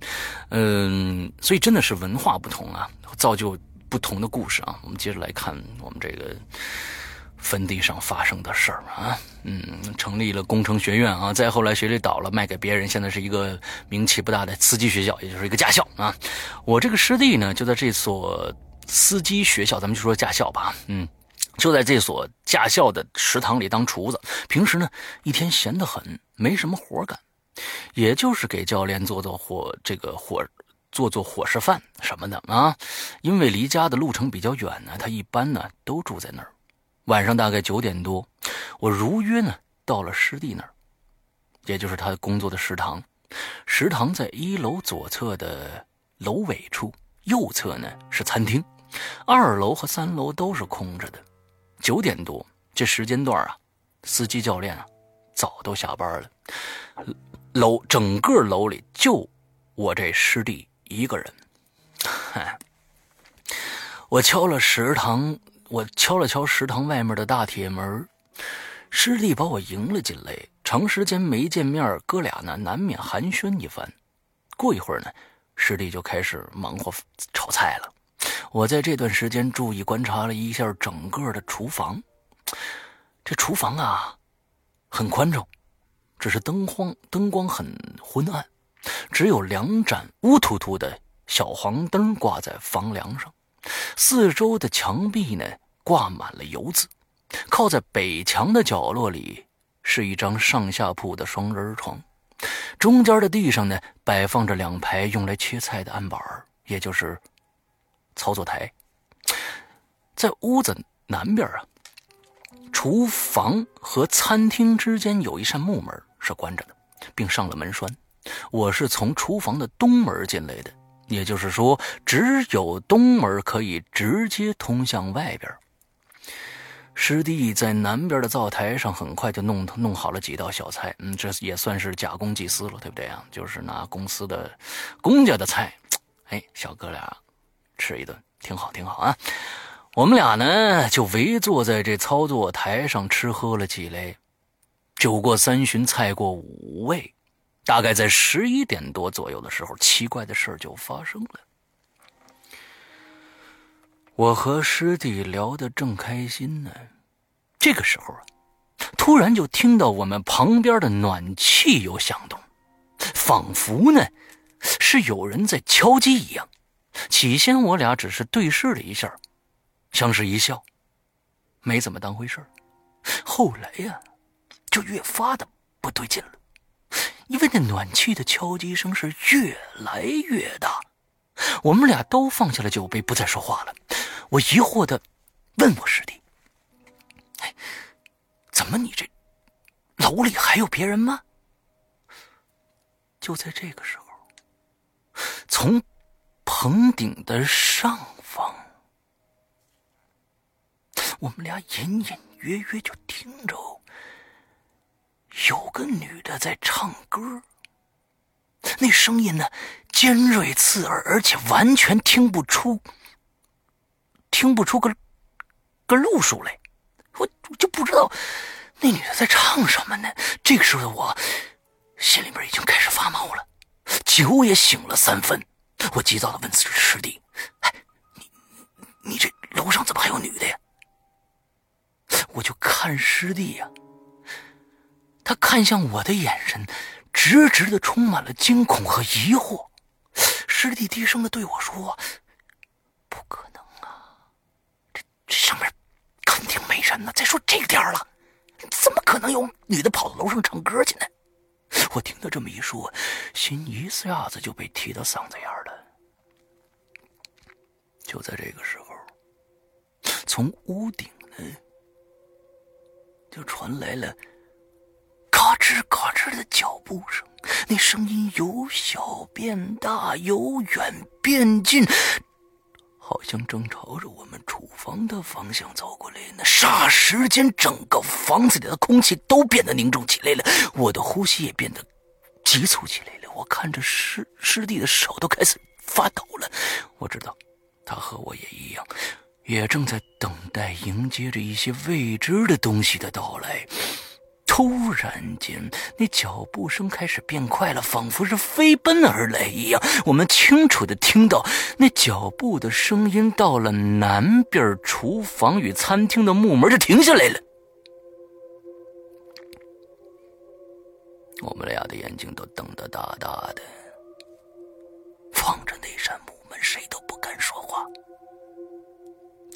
嗯，所以真的是文化不同啊，造就不同的故事啊。我们接着来看我们这个坟地上发生的事儿啊，嗯，成立了工程学院啊，再后来学历倒了，卖给别人，现在是一个名气不大的司机学校，也就是一个驾校啊。我这个师弟呢，就在这所司机学校，咱们就说驾校吧，嗯，就在这所驾校的食堂里当厨子，平时呢一天闲得很，没什么活干。也就是给教练做做伙，这个伙做做伙食饭什么的啊。因为离家的路程比较远呢，他一般呢都住在那儿。晚上大概九点多，我如约呢到了师弟那儿，也就是他工作的食堂。食堂在一楼左侧的楼尾处，右侧呢是餐厅，二楼和三楼都是空着的。九点多这时间段啊，司机教练啊早都下班了。楼整个楼里就我这师弟一个人，嗨，我敲了食堂，我敲了敲食堂外面的大铁门，师弟把我迎了进来。长时间没见面，哥俩呢难免寒暄一番。过一会儿呢，师弟就开始忙活炒菜了。我在这段时间注意观察了一下整个的厨房。这厨房啊，很宽敞，只是灯光灯光很昏暗，只有两盏乌突突的小黄灯挂在房梁上。四周的墙壁呢，挂满了油渍。靠在北墙的角落里，是一张上下铺的双人床。中间的地上呢，摆放着两排用来切菜的案板也就是操作台。在屋子南边啊。厨房和餐厅之间有一扇木门是关着的，并上了门栓。我是从厨房的东门进来的，也就是说，只有东门可以直接通向外边。师弟在南边的灶台上很快就弄弄好了几道小菜，嗯，这也算是假公济私了，对不对啊？就是拿公司的公家的菜，哎，小哥俩吃一顿，挺好，挺好啊。我们俩呢，就围坐在这操作台上吃喝了起来。酒过三巡，菜过五味，大概在十一点多左右的时候，奇怪的事就发生了。我和师弟聊得正开心呢，这个时候啊，突然就听到我们旁边的暖气有响动，仿佛呢是有人在敲击一样。起先我俩只是对视了一下。相视一笑，没怎么当回事后来呀，就越发的不对劲了，因为那暖气的敲击声是越来越大。我们俩都放下了酒杯，不再说话了。我疑惑的问我师弟：“哎，怎么你这楼里还有别人吗？”就在这个时候，从棚顶的上方。我们俩隐隐约约就听着有个女的在唱歌，那声音呢尖锐刺耳，而且完全听不出听不出个个路数来，我就不知道那女的在唱什么呢。这个时候的我心里边已经开始发毛了，酒也醒了三分。我急躁的问师弟：“哎，你你这楼上怎么还有女的呀？”我就看师弟呀，他看向我的眼神，直直的充满了惊恐和疑惑。师弟低声的对我说：“不可能啊，这这上面肯定没人呢。再说这个点了，怎么可能有女的跑到楼上唱歌去呢？”我听他这么一说，心一下子就被提到嗓子眼了。就在这个时候，从屋顶呢。就传来了嘎吱嘎吱的脚步声，那声音由小变大，由远变近，好像正朝着我们厨房的方向走过来呢。霎时间，整个房子里的空气都变得凝重起来了，我的呼吸也变得急促起来了。我看着师师弟的手都开始发抖了，我知道他和我也一样。也正在等待迎接着一些未知的东西的到来。突然间，那脚步声开始变快了，仿佛是飞奔而来一样。我们清楚的听到那脚步的声音到了南边厨房与餐厅的木门就停下来了。我们俩的眼睛都瞪得大大的，望着那扇木门，谁都不敢说话。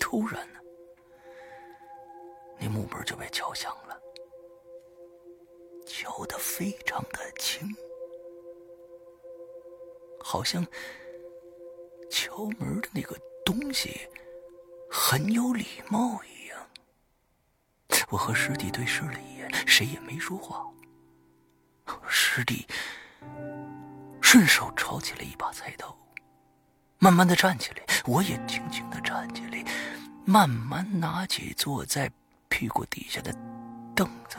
突然呢，那木门就被敲响了，敲得非常的轻，好像敲门的那个东西很有礼貌一样。我和师弟对视了一眼，谁也没说话。师弟顺手抄起了一把菜刀，慢慢的站起来，我也轻轻的站起来。慢慢拿起坐在屁股底下的凳子，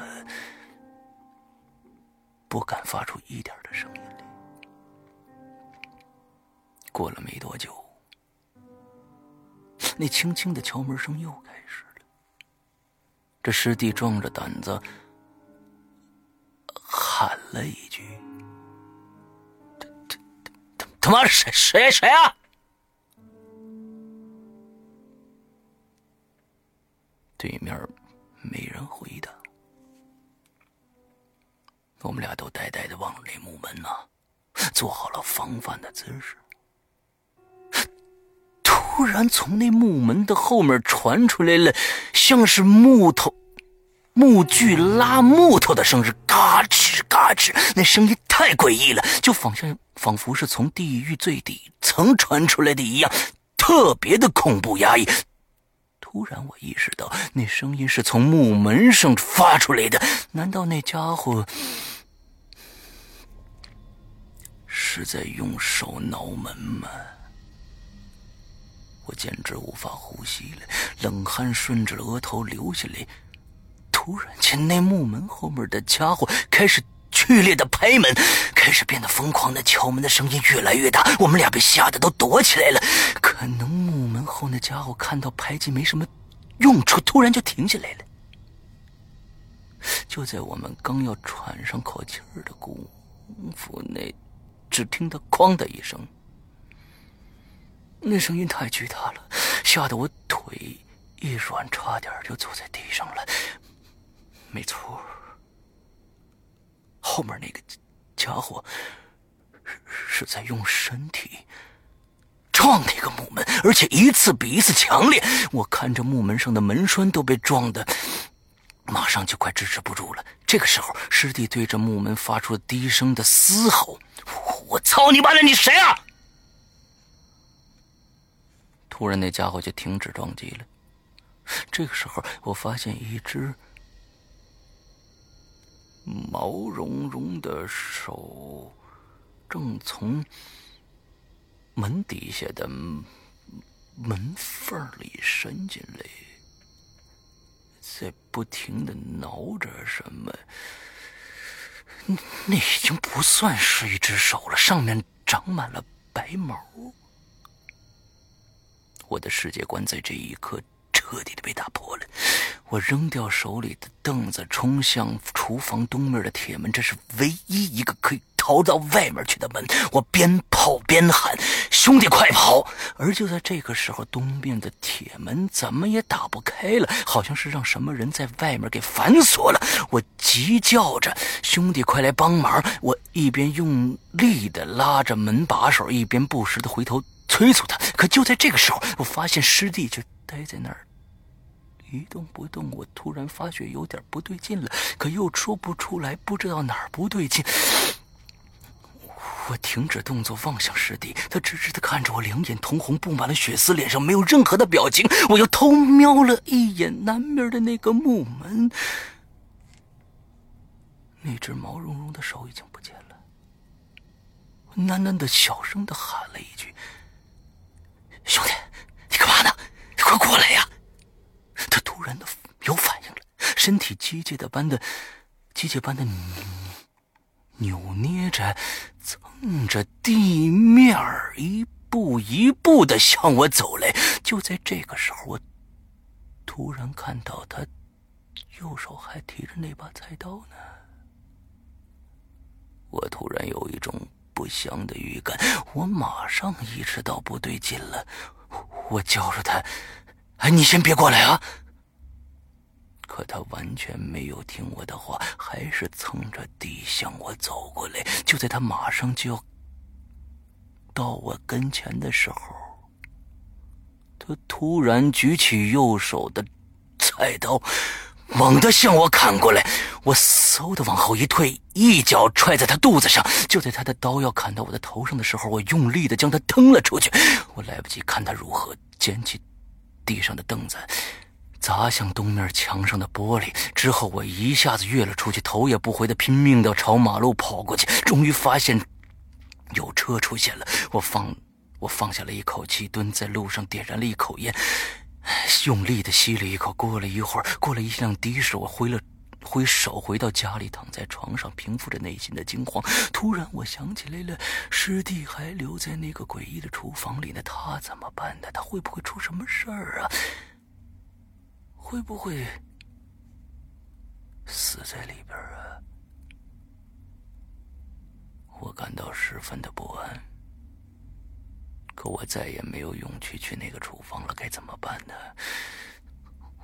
不敢发出一点的声音。过了没多久，那轻轻的敲门声又开始了。这师弟壮着胆子喊了一句：“他他他他妈谁谁谁啊？”对面没人回答，我们俩都呆呆的望着那木门呢，做好了防范的姿势。突然，从那木门的后面传出来了，像是木头、木锯拉木头的声，是嘎吱嘎吱。那声音太诡异了，就仿像仿佛是从地狱最底层传出来的一样，特别的恐怖压抑。突然，我意识到那声音是从木门上发出来的。难道那家伙是在用手挠门吗？我简直无法呼吸了，冷汗顺着额头流下来。突然间，那木门后面的家伙开始剧烈的拍门，开始变得疯狂的敲门的声音越来越大。我们俩被吓得都躲起来了。可能木门后那家伙看到拍击没什么用处，突然就停下来了。就在我们刚要喘上口气儿的功夫，那只听到“哐”的一声，那声音太巨大了，吓得我腿一软，差点就坐在地上了。没错，后面那个家伙是在用身体。撞那个木门，而且一次比一次强烈。我看着木门上的门栓都被撞的，马上就快支持不住了。这个时候，师弟对着木门发出低声的嘶吼：“我操你妈的，你谁啊？”突然，那家伙就停止撞击了。这个时候，我发现一只毛茸茸的手正从……门底下的门缝里伸进来，在不停的挠着什么。那已经不算是一只手了，上面长满了白毛。我的世界观在这一刻彻底的被打破了。我扔掉手里的凳子，冲向厨房东面的铁门，这是唯一一个可以。逃到外面去的门，我边跑边喊：“兄弟，快跑！”而就在这个时候，东面的铁门怎么也打不开了，好像是让什么人在外面给反锁了。我急叫着：“兄弟，快来帮忙！”我一边用力的拉着门把手，一边不时的回头催促他。可就在这个时候，我发现师弟就待在那儿一动不动。我突然发觉有点不对劲了，可又说不出来，不知道哪儿不对劲。我停止动作，望向师弟，他直直的看着我，两眼通红，布满了血丝，脸上没有任何的表情。我又偷瞄了一眼南面的那个木门，那只毛茸茸的手已经不见了。我喃喃的小声的喊了一句：“兄弟，你干嘛呢？你快过来呀！”他突然的有反应了，身体机械的般的，机械般的。扭捏着，蹭着地面儿一步一步的向我走来。就在这个时候，我突然看到他右手还提着那把菜刀呢。我突然有一种不祥的预感，我马上意识到不对劲了。我叫着他：“哎，你先别过来啊！”可他完全没有听我的话，还是蹭着地向我走过来。就在他马上就要到我跟前的时候，他突然举起右手的菜刀，猛地向我砍过来。我嗖的往后一退，一脚踹在他肚子上。就在他的刀要砍到我的头上的时候，我用力的将他蹬了出去。我来不及看他如何捡起地上的凳子。砸向东面墙上的玻璃之后，我一下子跃了出去，头也不回的拼命的朝马路跑过去。终于发现有车出现了，我放我放下了一口气，蹲在路上点燃了一口烟，用力的吸了一口。过了一会儿，过了一辆的士，我回了挥手回到家里，躺在床上平复着内心的惊慌。突然，我想起来了，师弟还留在那个诡异的厨房里呢，他怎么办呢？他会不会出什么事儿啊？会不会死在里边啊？我感到十分的不安。可我再也没有勇气去那个厨房了，该怎么办呢？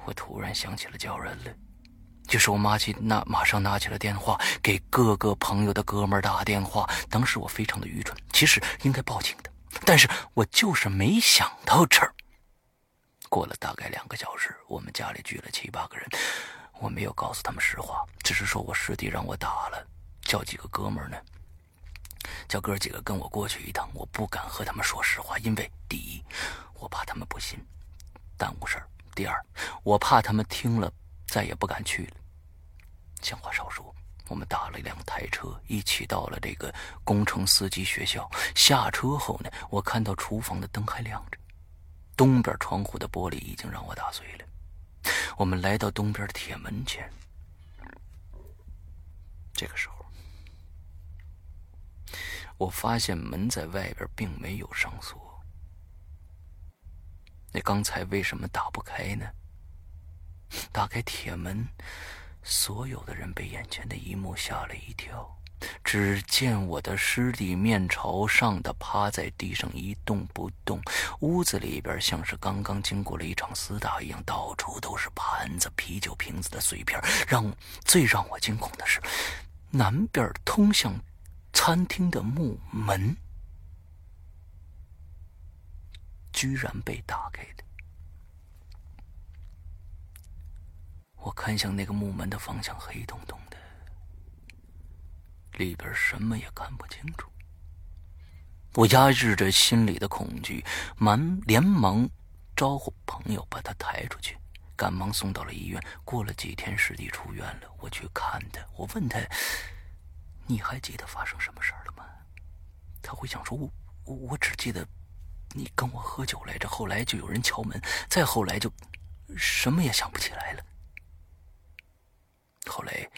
我突然想起了叫人了，就是我妈起那马上拿起了电话，给各个朋友的哥们打电话。当时我非常的愚蠢，其实应该报警的，但是我就是没想到这儿。过了大概两个小时，我们家里聚了七八个人，我没有告诉他们实话，只是说我师弟让我打了，叫几个哥们呢。叫哥几个跟我过去一趟，我不敢和他们说实话，因为第一，我怕他们不信，耽误事儿；第二，我怕他们听了再也不敢去了。闲话少说，我们打了一辆台车，一起到了这个工程司机学校。下车后呢，我看到厨房的灯还亮着，东边窗户的玻璃已经让我打碎了。我们来到东边的铁门前，这个时候。我发现门在外边并没有上锁，那刚才为什么打不开呢？打开铁门，所有的人被眼前的一幕吓了一跳。只见我的师弟面朝上的趴在地上一动不动，屋子里边像是刚刚经过了一场厮打一样，到处都是盘子、啤酒瓶子的碎片。让最让我惊恐的是，南边通向。餐厅的木门居然被打开了，我看向那个木门的方向，黑洞洞的，里边什么也看不清楚。我压制着心里的恐惧，忙连忙招呼朋友把他抬出去，赶忙送到了医院。过了几天，师弟出院了，我去看他，我问他。你还记得发生什么事了吗？他会想说：“我我我只记得你跟我喝酒来着，后来就有人敲门，再后来就什么也想不起来了。”后来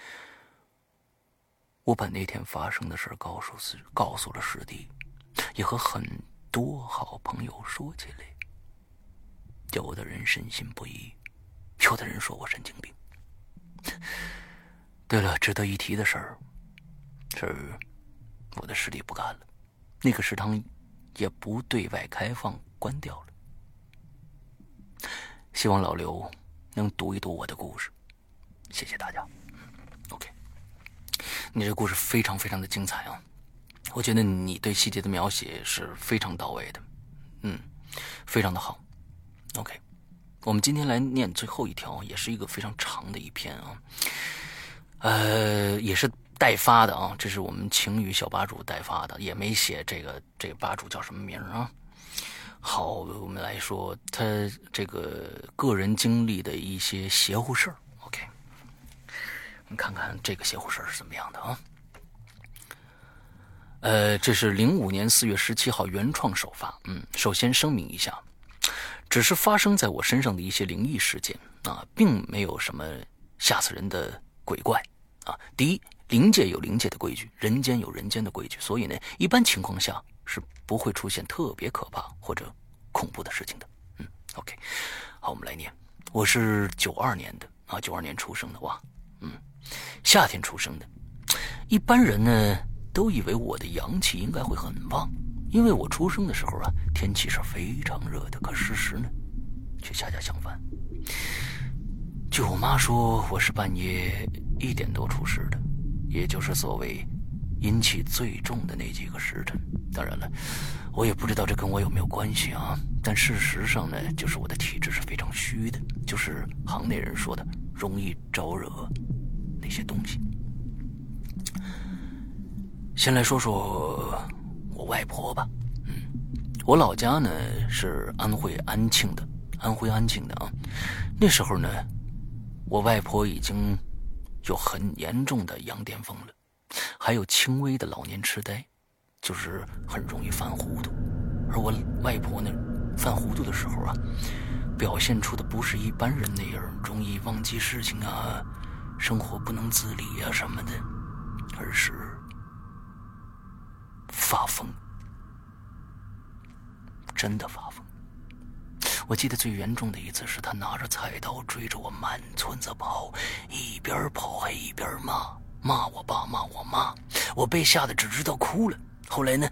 我把那天发生的事告诉师告诉了师弟，也和很多好朋友说起来。有的人深信不疑，有的人说我神经病。对了，值得一提的事儿。是，我的师弟不干了，那个食堂也不对外开放，关掉了。希望老刘能读一读我的故事，谢谢大家。OK，你这故事非常非常的精彩啊！我觉得你对细节的描写是非常到位的，嗯，非常的好。OK，我们今天来念最后一条，也是一个非常长的一篇啊，呃，也是。代发的啊，这是我们晴雨小吧主代发的，也没写这个这个吧主叫什么名啊。好，我们来说他这个个人经历的一些邪乎事儿。你看看这个邪乎事儿是怎么样的啊？呃，这是零五年四月十七号原创首发。嗯，首先声明一下，只是发生在我身上的一些灵异事件啊，并没有什么吓死人的鬼怪啊。第一。灵界有灵界的规矩，人间有人间的规矩，所以呢，一般情况下是不会出现特别可怕或者恐怖的事情的。嗯，OK，好，我们来念。我是九二年的啊，九二年出生的哇，嗯，夏天出生的。一般人呢都以为我的阳气应该会很旺，因为我出生的时候啊天气是非常热的，可事实呢却恰恰相反。据我妈说，我是半夜一点多出世的。也就是所谓阴气最重的那几个时辰。当然了，我也不知道这跟我有没有关系啊。但事实上呢，就是我的体质是非常虚的，就是行内人说的容易招惹那些东西。先来说说我外婆吧。嗯，我老家呢是安徽安庆的，安徽安庆的啊。那时候呢，我外婆已经。有很严重的羊癫疯了，还有轻微的老年痴呆，就是很容易犯糊涂。而我外婆呢，犯糊涂的时候啊，表现出的不是一般人那样容易忘记事情啊，生活不能自理呀什么的，而是发疯，真的发疯。我记得最严重的一次是他拿着菜刀追着我满村子跑，一边跑还一边骂，骂我爸骂我妈，我被吓得只知道哭了。后来呢，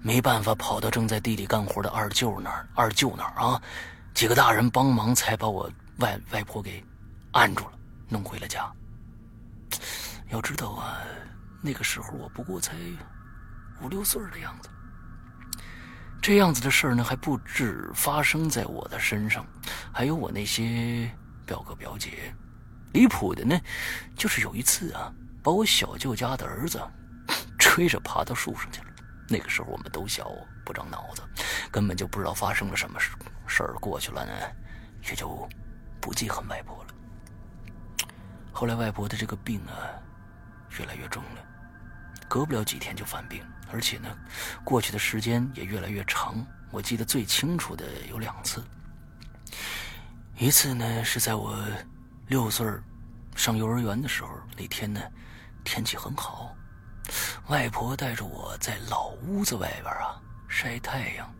没办法跑到正在地里干活的二舅那儿，二舅那儿啊，几个大人帮忙才把我外外婆给按住了，弄回了家。要知道啊，那个时候我不过才五六岁的样子。这样子的事儿呢，还不止发生在我的身上，还有我那些表哥表姐。离谱的呢，就是有一次啊，把我小舅家的儿子 吹着爬到树上去了。那个时候我们都小，不长脑子，根本就不知道发生了什么事事儿。过去了呢，也就不记恨外婆了。后来外婆的这个病啊，越来越重了，隔不了几天就犯病。而且呢，过去的时间也越来越长。我记得最清楚的有两次，一次呢是在我六岁上幼儿园的时候。那天呢，天气很好，外婆带着我在老屋子外边啊晒太阳。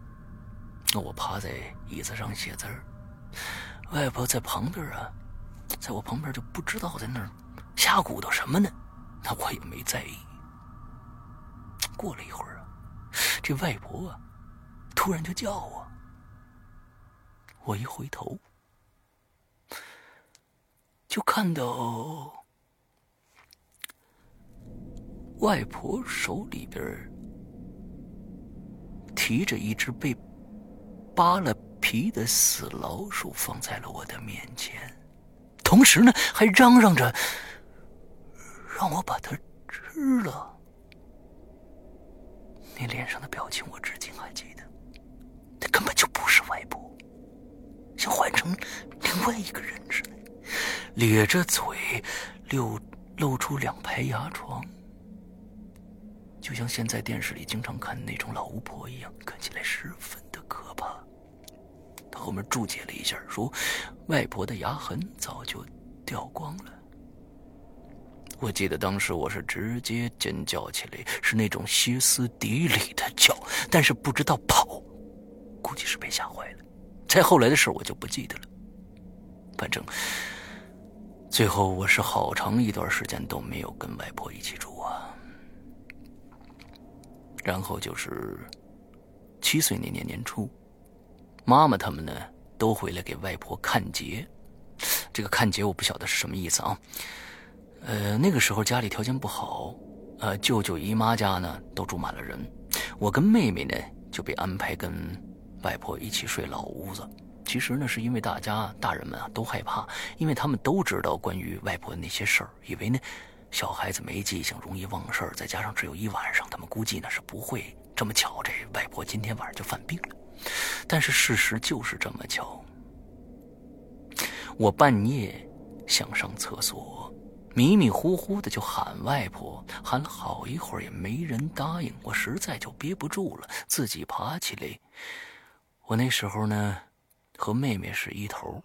那我趴在椅子上写字儿，外婆在旁边啊，在我旁边就不知道在那儿瞎鼓捣什么呢。那我也没在意。过了一会儿啊，这外婆啊，突然就叫我。我一回头，就看到外婆手里边提着一只被扒了皮的死老鼠，放在了我的面前，同时呢，还嚷嚷着让我把它吃了。你脸上的表情，我至今还记得。那根本就不是外婆，像换成另外一个人似的，咧着嘴，露露出两排牙床，就像现在电视里经常看那种老巫婆一样，看起来十分的可怕。他后面注解了一下，说外婆的牙痕早就掉光了。我记得当时我是直接尖叫起来，是那种歇斯底里的叫，但是不知道跑，估计是被吓坏了。再后来的事我就不记得了。反正最后我是好长一段时间都没有跟外婆一起住啊。然后就是七岁那年年初，妈妈他们呢都回来给外婆看节。这个看节我不晓得是什么意思啊。呃，那个时候家里条件不好，呃，舅舅姨妈家呢都住满了人，我跟妹妹呢就被安排跟外婆一起睡老屋子。其实呢，是因为大家大人们啊都害怕，因为他们都知道关于外婆那些事儿，以为呢小孩子没记性，容易忘事儿，再加上只有一晚上，他们估计呢是不会这么巧，这外婆今天晚上就犯病了。但是事实就是这么巧，我半夜想上厕所。迷迷糊糊的就喊外婆，喊了好一会儿也没人答应，我实在就憋不住了，自己爬起来。我那时候呢，和妹妹是一头，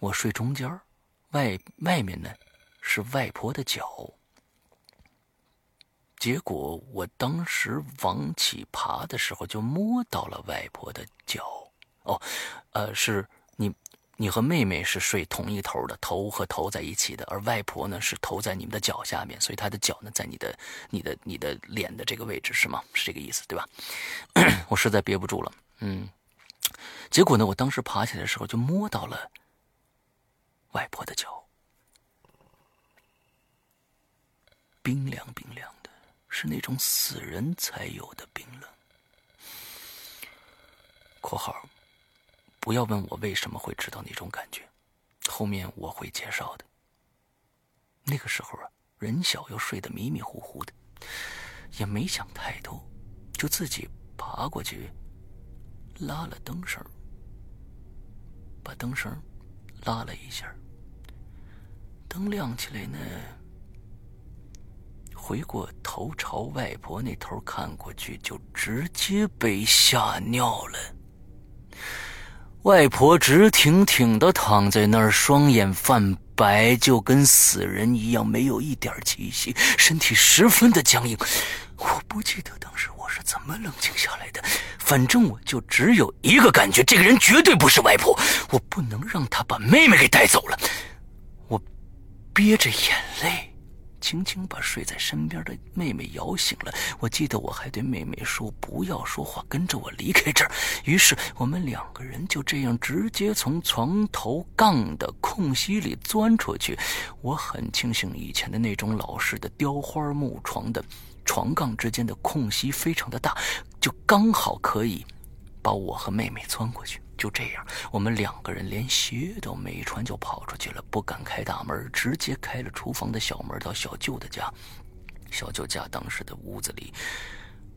我睡中间外外面呢是外婆的脚。结果我当时往起爬的时候，就摸到了外婆的脚。哦，呃，是你。你和妹妹是睡同一头的，头和头在一起的，而外婆呢是头在你们的脚下面，所以她的脚呢在你的、你的、你的脸的这个位置，是吗？是这个意思，对吧？我实在憋不住了，嗯，结果呢，我当时爬起来的时候就摸到了外婆的脚，冰凉冰凉，是那种死人才有的冰冷。（括号）不要问我为什么会知道那种感觉，后面我会介绍的。那个时候啊，人小又睡得迷迷糊糊的，也没想太多，就自己爬过去，拉了灯绳，把灯绳拉了一下，灯亮起来呢，回过头朝外婆那头看过去，就直接被吓尿了。外婆直挺挺的躺在那儿，双眼泛白，就跟死人一样，没有一点气息，身体十分的僵硬。我不记得当时我是怎么冷静下来的，反正我就只有一个感觉：这个人绝对不是外婆，我不能让她把妹妹给带走了。我憋着眼泪。轻轻把睡在身边的妹妹摇醒了。我记得我还对妹妹说：“不要说话，跟着我离开这儿。”于是我们两个人就这样直接从床头杠的空隙里钻出去。我很庆幸以前的那种老式的雕花木床的床杠之间的空隙非常的大，就刚好可以把我和妹妹钻过去。就这样，我们两个人连鞋都没穿就跑出去了，不敢开大门，直接开了厨房的小门到小舅的家。小舅家当时的屋子里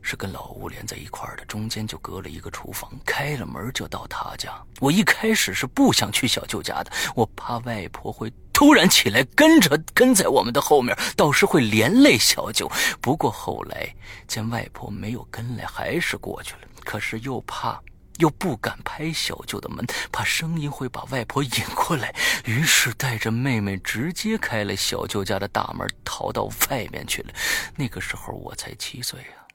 是跟老屋连在一块的，中间就隔了一个厨房，开了门就到他家。我一开始是不想去小舅家的，我怕外婆会突然起来跟着跟在我们的后面，到时会连累小舅。不过后来见外婆没有跟来，还是过去了。可是又怕。又不敢拍小舅的门，怕声音会把外婆引过来，于是带着妹妹直接开了小舅家的大门，逃到外面去了。那个时候我才七岁啊，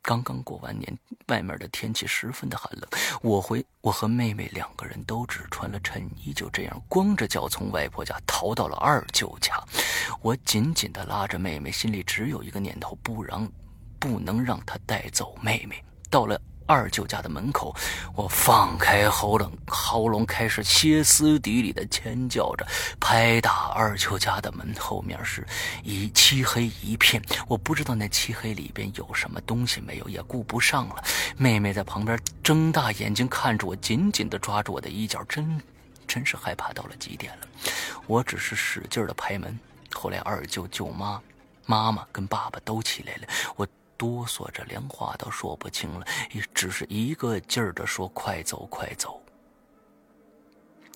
刚刚过完年，外面的天气十分的寒冷。我回我和妹妹两个人都只穿了衬衣，就这样光着脚从外婆家逃到了二舅家。我紧紧地拉着妹妹，心里只有一个念头：不让，不能让她带走妹妹。到了。二舅家的门口，我放开喉咙，喉咙开始歇斯底里的尖叫着，拍打二舅家的门。后面是一漆黑一片，我不知道那漆黑里边有什么东西没有，也顾不上了。妹妹在旁边睁大眼睛看着我，紧紧地抓住我的衣角，真，真是害怕到了极点了。我只是使劲的拍门。后来二舅、舅妈、妈妈跟爸爸都起来了，我。哆嗦着，连话都说不清了，也只是一个劲儿的说：“快走，快走。”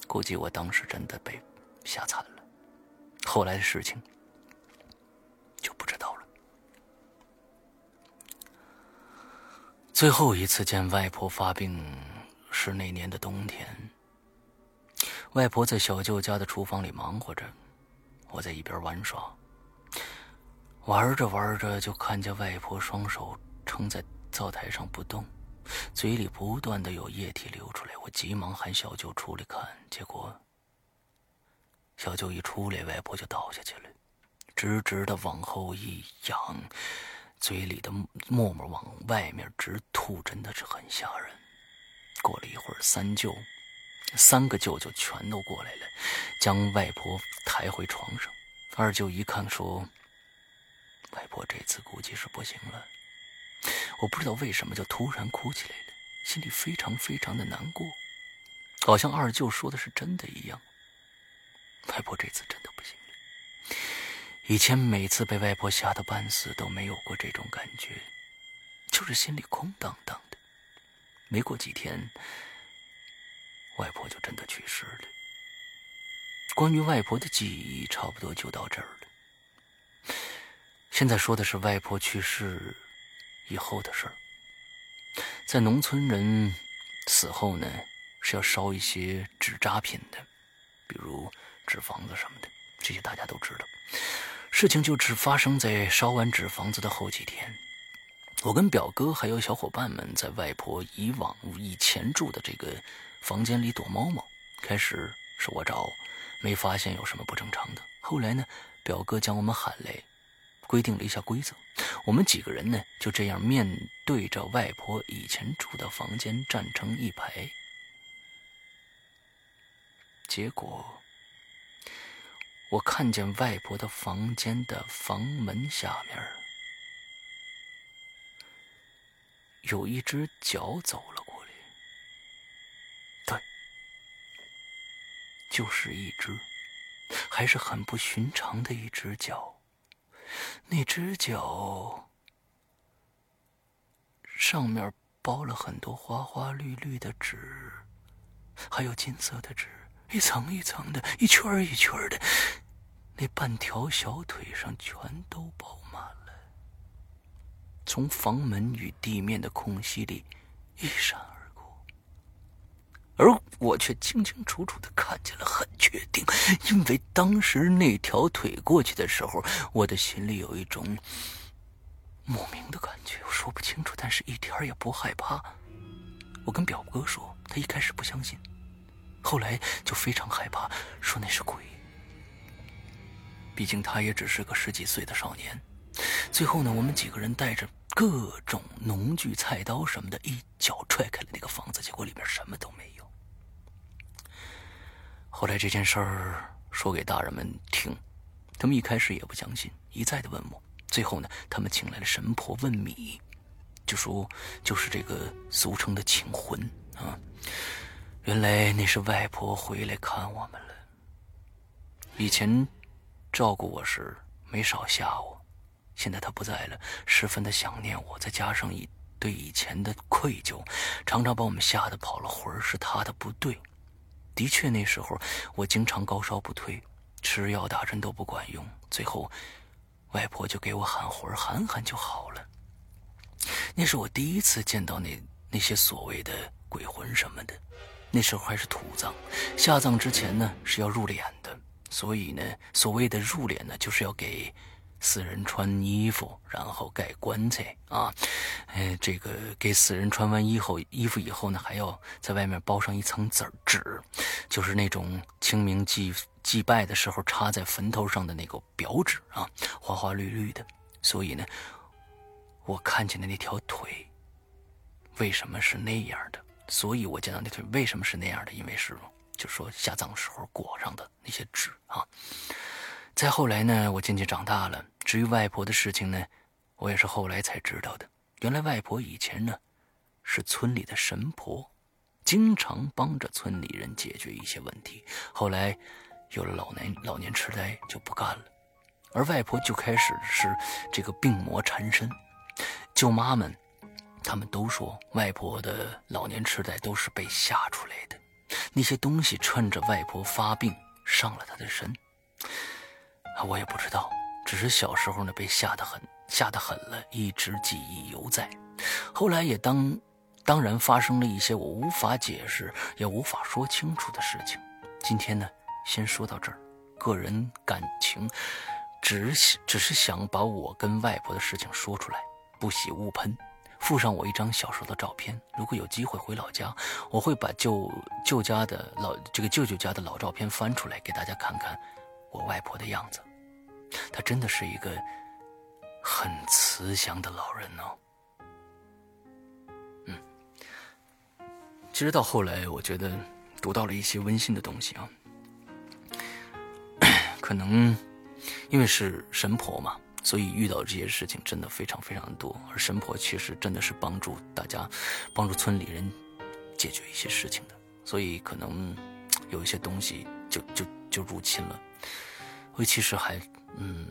估计我当时真的被吓惨了。后来的事情就不知道了。最后一次见外婆发病是那年的冬天，外婆在小舅家的厨房里忙活着，我在一边玩耍。玩着玩着，就看见外婆双手撑在灶台上不动，嘴里不断的有液体流出来。我急忙喊小舅出来看，结果小舅一出来，外婆就倒下去了，直直的往后一仰，嘴里的沫沫往外面直吐，真的是很吓人。过了一会儿，三舅、三个舅舅全都过来了，将外婆抬回床上。二舅一看说。外婆这次估计是不行了，我不知道为什么就突然哭起来了，心里非常非常的难过，好像二舅说的是真的一样。外婆这次真的不行了，以前每次被外婆吓得半死都没有过这种感觉，就是心里空荡荡的。没过几天，外婆就真的去世了。关于外婆的记忆，差不多就到这儿了。现在说的是外婆去世以后的事儿。在农村人死后呢，是要烧一些纸扎品的，比如纸房子什么的，这些大家都知道。事情就只发生在烧完纸房子的后几天。我跟表哥还有小伙伴们在外婆以往以前住的这个房间里躲猫猫。开始是我找，没发现有什么不正常的。后来呢，表哥将我们喊来。规定了一下规则，我们几个人呢就这样面对着外婆以前住的房间站成一排。结果，我看见外婆的房间的房门下面有一只脚走了过来，对，就是一只，还是很不寻常的一只脚。那只脚上面包了很多花花绿绿的纸，还有金色的纸，一层一层的，一圈一圈的。那半条小腿上全都包满了，从房门与地面的空隙里一闪而。而我却清清楚楚的看见了，很确定，因为当时那条腿过去的时候，我的心里有一种莫名的感觉，我说不清楚，但是一点也不害怕。我跟表哥说，他一开始不相信，后来就非常害怕，说那是鬼。毕竟他也只是个十几岁的少年。最后呢，我们几个人带着各种农具、菜刀什么的，一脚踹开了那个房子，结果里边什么都没有。后来这件事儿说给大人们听，他们一开始也不相信，一再的问我。最后呢，他们请来了神婆问米，就说就是这个俗称的请魂啊。原来那是外婆回来看我们了。以前照顾我时没少吓我，现在她不在了，十分的想念我，再加上以对以前的愧疚，常常把我们吓得跑了魂儿，是她的不对。的确，那时候我经常高烧不退，吃药打针都不管用，最后外婆就给我喊魂，喊喊就好了。那是我第一次见到那那些所谓的鬼魂什么的，那时候还是土葬，下葬之前呢是要入殓的，所以呢，所谓的入殓呢，就是要给。死人穿衣服，然后盖棺材啊，哎，这个给死人穿完衣后衣服以后呢，还要在外面包上一层纸纸，就是那种清明祭祭拜的时候插在坟头上的那个表纸啊，花花绿绿的。所以呢，我看见的那条腿为什么是那样的？所以我见到那腿为什么是那样的？因为是就说下葬时候裹上的那些纸啊。再后来呢，我渐渐长大了。至于外婆的事情呢，我也是后来才知道的。原来外婆以前呢，是村里的神婆，经常帮着村里人解决一些问题。后来有了老年老年痴呆，就不干了。而外婆就开始是这个病魔缠身。舅妈们，他们都说外婆的老年痴呆都是被吓出来的。那些东西趁着外婆发病上了她的身。我也不知道，只是小时候呢被吓得很，吓得很了，一直记忆犹在。后来也当，当然发生了一些我无法解释也无法说清楚的事情。今天呢，先说到这儿。个人感情，只只是想把我跟外婆的事情说出来，不喜勿喷。附上我一张小时候的照片。如果有机会回老家，我会把舅舅家的老这个舅舅家的老照片翻出来给大家看看，我外婆的样子。他真的是一个很慈祥的老人哦。嗯，其实到后来，我觉得读到了一些温馨的东西啊。可能因为是神婆嘛，所以遇到这些事情真的非常非常多。而神婆其实真的是帮助大家、帮助村里人解决一些事情的，所以可能有一些东西就就就入侵了。我其实还。嗯，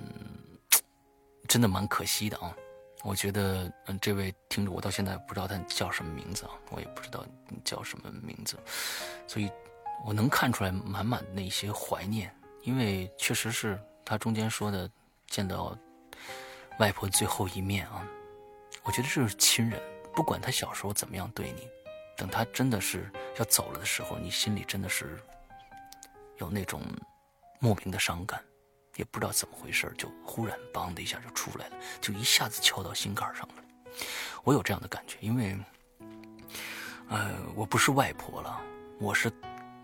真的蛮可惜的啊！我觉得，嗯，这位听众，我到现在不知道他叫什么名字啊，我也不知道叫什么名字，所以我能看出来满满的那些怀念，因为确实是他中间说的见到外婆最后一面啊，我觉得这是亲人，不管他小时候怎么样对你，等他真的是要走了的时候，你心里真的是有那种莫名的伤感。也不知道怎么回事，就忽然“梆”的一下就出来了，就一下子敲到心坎上了。我有这样的感觉，因为，呃，我不是外婆了，我是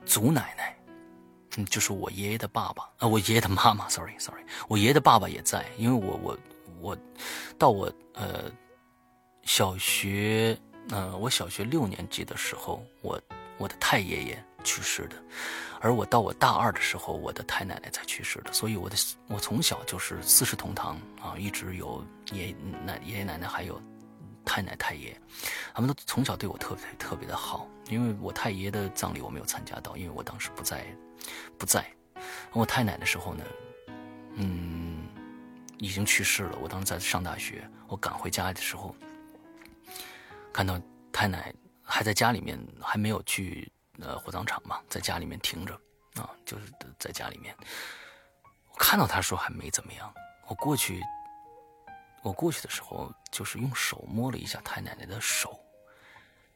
祖奶奶，嗯，就是我爷爷的爸爸啊，我爷爷的妈妈，sorry，sorry，我爷爷的爸爸也在，因为我我我到我呃小学呃我小学六年级的时候，我我的太爷爷去世的。而我到我大二的时候，我的太奶奶才去世的，所以我的我从小就是四世同堂啊，一直有爷奶爷爷奶奶还有太奶太爷，他们都从小对我特别特别的好。因为我太爷的葬礼我没有参加到，因为我当时不在，不在。我太奶的时候呢，嗯，已经去世了。我当时在上大学，我赶回家的时候，看到太奶还在家里面，还没有去。呃，火葬场嘛，在家里面停着，啊，就是在家里面。我看到他说还没怎么样，我过去，我过去的时候，就是用手摸了一下太奶奶的手，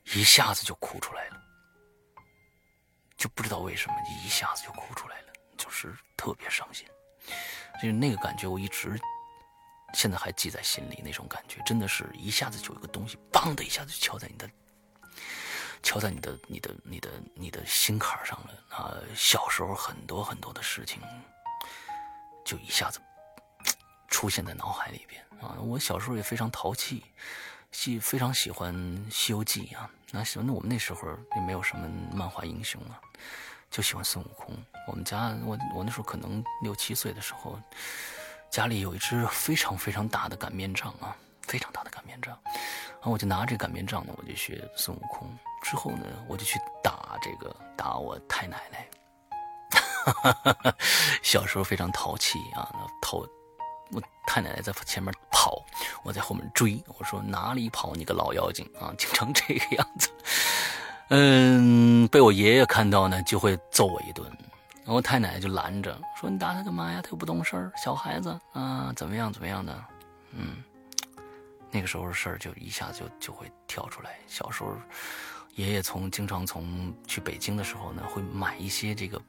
一下子就哭出来了。就不知道为什么一下子就哭出来了，就是特别伤心。就是那个感觉，我一直现在还记在心里。那种感觉，真的是一下子就有个东西，梆的一下子就敲在你的，敲在你的、你的、你的、你的心坎上了啊！小时候很多很多的事情，就一下子出现在脑海里边啊！我小时候也非常淘气，喜非常喜欢《西游记》啊。那喜欢那我们那时候也没有什么漫画英雄啊。就喜欢孙悟空。我们家，我我那时候可能六七岁的时候，家里有一只非常非常大的擀面杖啊，非常大的擀面杖。然后我就拿这擀面杖呢，我就学孙悟空。之后呢，我就去打这个打我太奶奶。小时候非常淘气啊，淘我太奶奶在前面跑，我在后面追。我说哪里跑，你个老妖精啊！经常这个样子。嗯，被我爷爷看到呢，就会揍我一顿。我太奶奶就拦着，说：“你打他干嘛呀？他又不懂事儿，小孩子啊，怎么样怎么样的？”嗯，那个时候事儿就一下就就会跳出来。小时候，爷爷从经常从去北京的时候呢，会买一些这个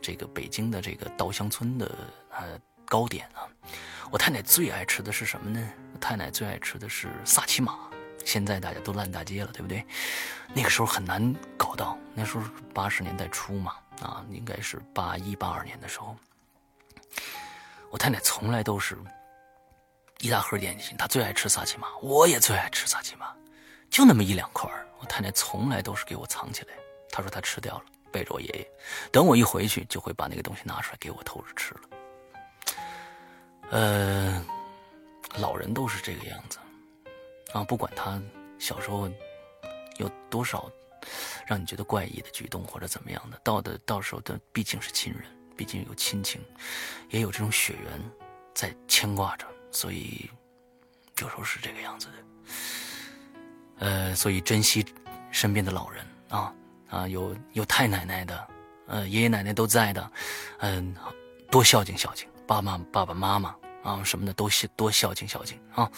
这个北京的这个稻香村的呃糕点啊。我太奶最爱吃的是什么呢？太奶最爱吃的是萨琪玛。现在大家都烂大街了，对不对？那个时候很难搞到，那时候八十年代初嘛，啊，应该是八一八二年的时候。我太奶从来都是一大盒点心，她最爱吃萨琪玛，我也最爱吃萨琪玛，就那么一两块儿我太奶从来都是给我藏起来，她说她吃掉了，背着我爷爷，等我一回去就会把那个东西拿出来给我偷着吃了。呃，老人都是这个样子。啊，不管他小时候有多少让你觉得怪异的举动或者怎么样的，到的到时候的毕竟是亲人，毕竟有亲情，也有这种血缘在牵挂着，所以有时候是这个样子的。呃，所以珍惜身边的老人啊啊，有有太奶奶的，呃，爷爷奶奶都在的，嗯，多孝敬孝敬爸妈爸爸妈妈。啊，什么的都孝多孝敬孝敬啊，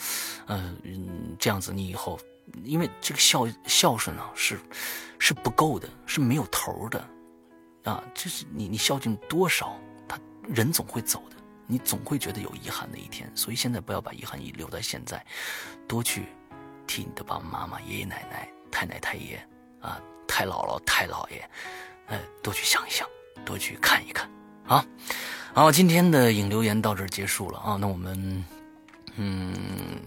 嗯，这样子你以后，因为这个孝孝顺啊是是不够的，是没有头的，啊，就是你你孝敬多少，他人总会走的，你总会觉得有遗憾的一天，所以现在不要把遗憾遗留在现在，多去替你的爸爸妈妈、爷爷奶奶、太奶太爷啊、太姥姥太姥爷，呃，多去想一想，多去看一看啊。好，今天的影留言到这儿结束了啊。那我们，嗯，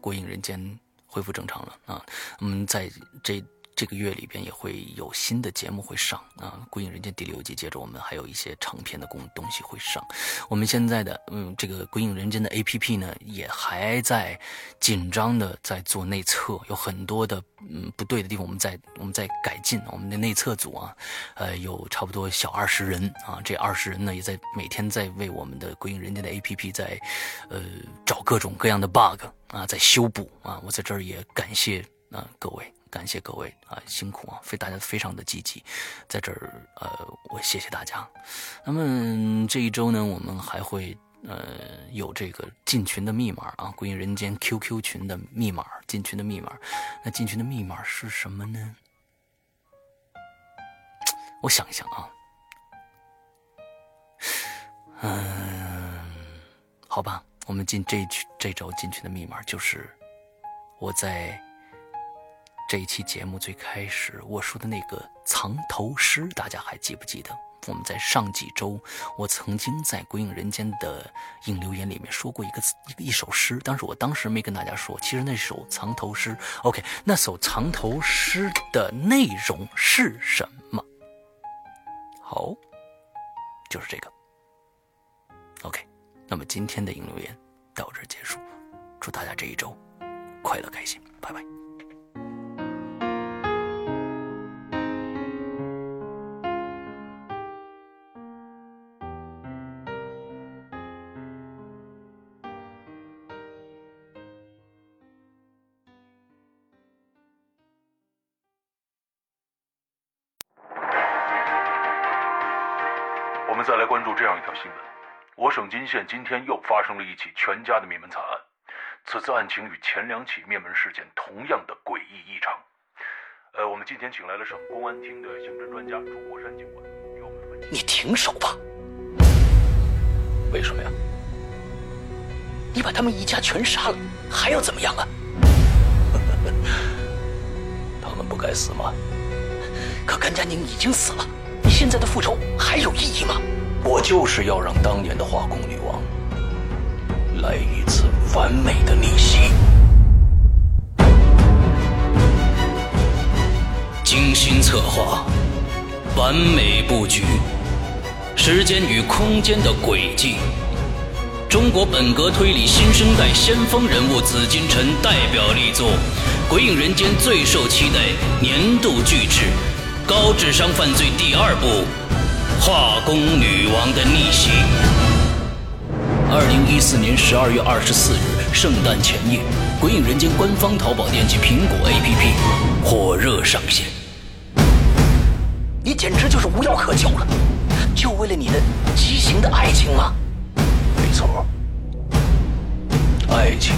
过影人间恢复正常了啊。我们在这。这个月里边也会有新的节目会上啊，《归隐人间》第六季，接着我们还有一些长篇的东东西会上。我们现在的嗯，这个《归隐人间》的 APP 呢，也还在紧张的在做内测，有很多的嗯不对的地方，我们在我们在改进。我们的内测组啊，呃，有差不多小二十人啊，这二十人呢也在每天在为我们的《归隐人间》的 APP 在呃找各种各样的 bug 啊，在修补啊。我在这儿也感谢啊各位。感谢各位啊，辛苦啊，非大家非常的积极，在这儿呃，我谢谢大家。那么这一周呢，我们还会呃有这个进群的密码啊，归隐人间 QQ 群的密码，进群的密码。那进群的密码是什么呢？我想一想啊，嗯，好吧，我们进这群这周进群的密码就是我在。这一期节目最开始我说的那个藏头诗，大家还记不记得？我们在上几周，我曾经在《鬼影人间》的影留言里面说过一个一一首诗，但是我当时没跟大家说，其实那首藏头诗，OK，那首藏头诗的内容是什么？好，就是这个。OK，那么今天的影留言到这结束，祝大家这一周快乐开心，拜拜。我省金县今天又发生了一起全家的灭门惨案。此次案情与前两起灭门事件同样的诡异异常。呃，我们今天请来了省公安厅的刑侦专家朱国山警官，给我们分析。你停手吧！为什么呀？你把他们一家全杀了，还要怎么样啊？他们不该死吗？可甘佳宁已经死了，你现在的复仇还有意义吗？我就是要让当年的化工女王来一次完美的逆袭。精心策划，完美布局，时间与空间的轨迹。中国本格推理新生代先锋人物紫金陈代表力作，《鬼影人间》最受期待年度巨制《高智商犯罪》第二部《化工女王的逆袭》。二零一四年十二月二十四日，圣诞前夜，《鬼影人间》官方淘宝店及苹果 APP 火热上线。你简直就是无药可救了，就为了你的畸形的爱情吗？没错，爱情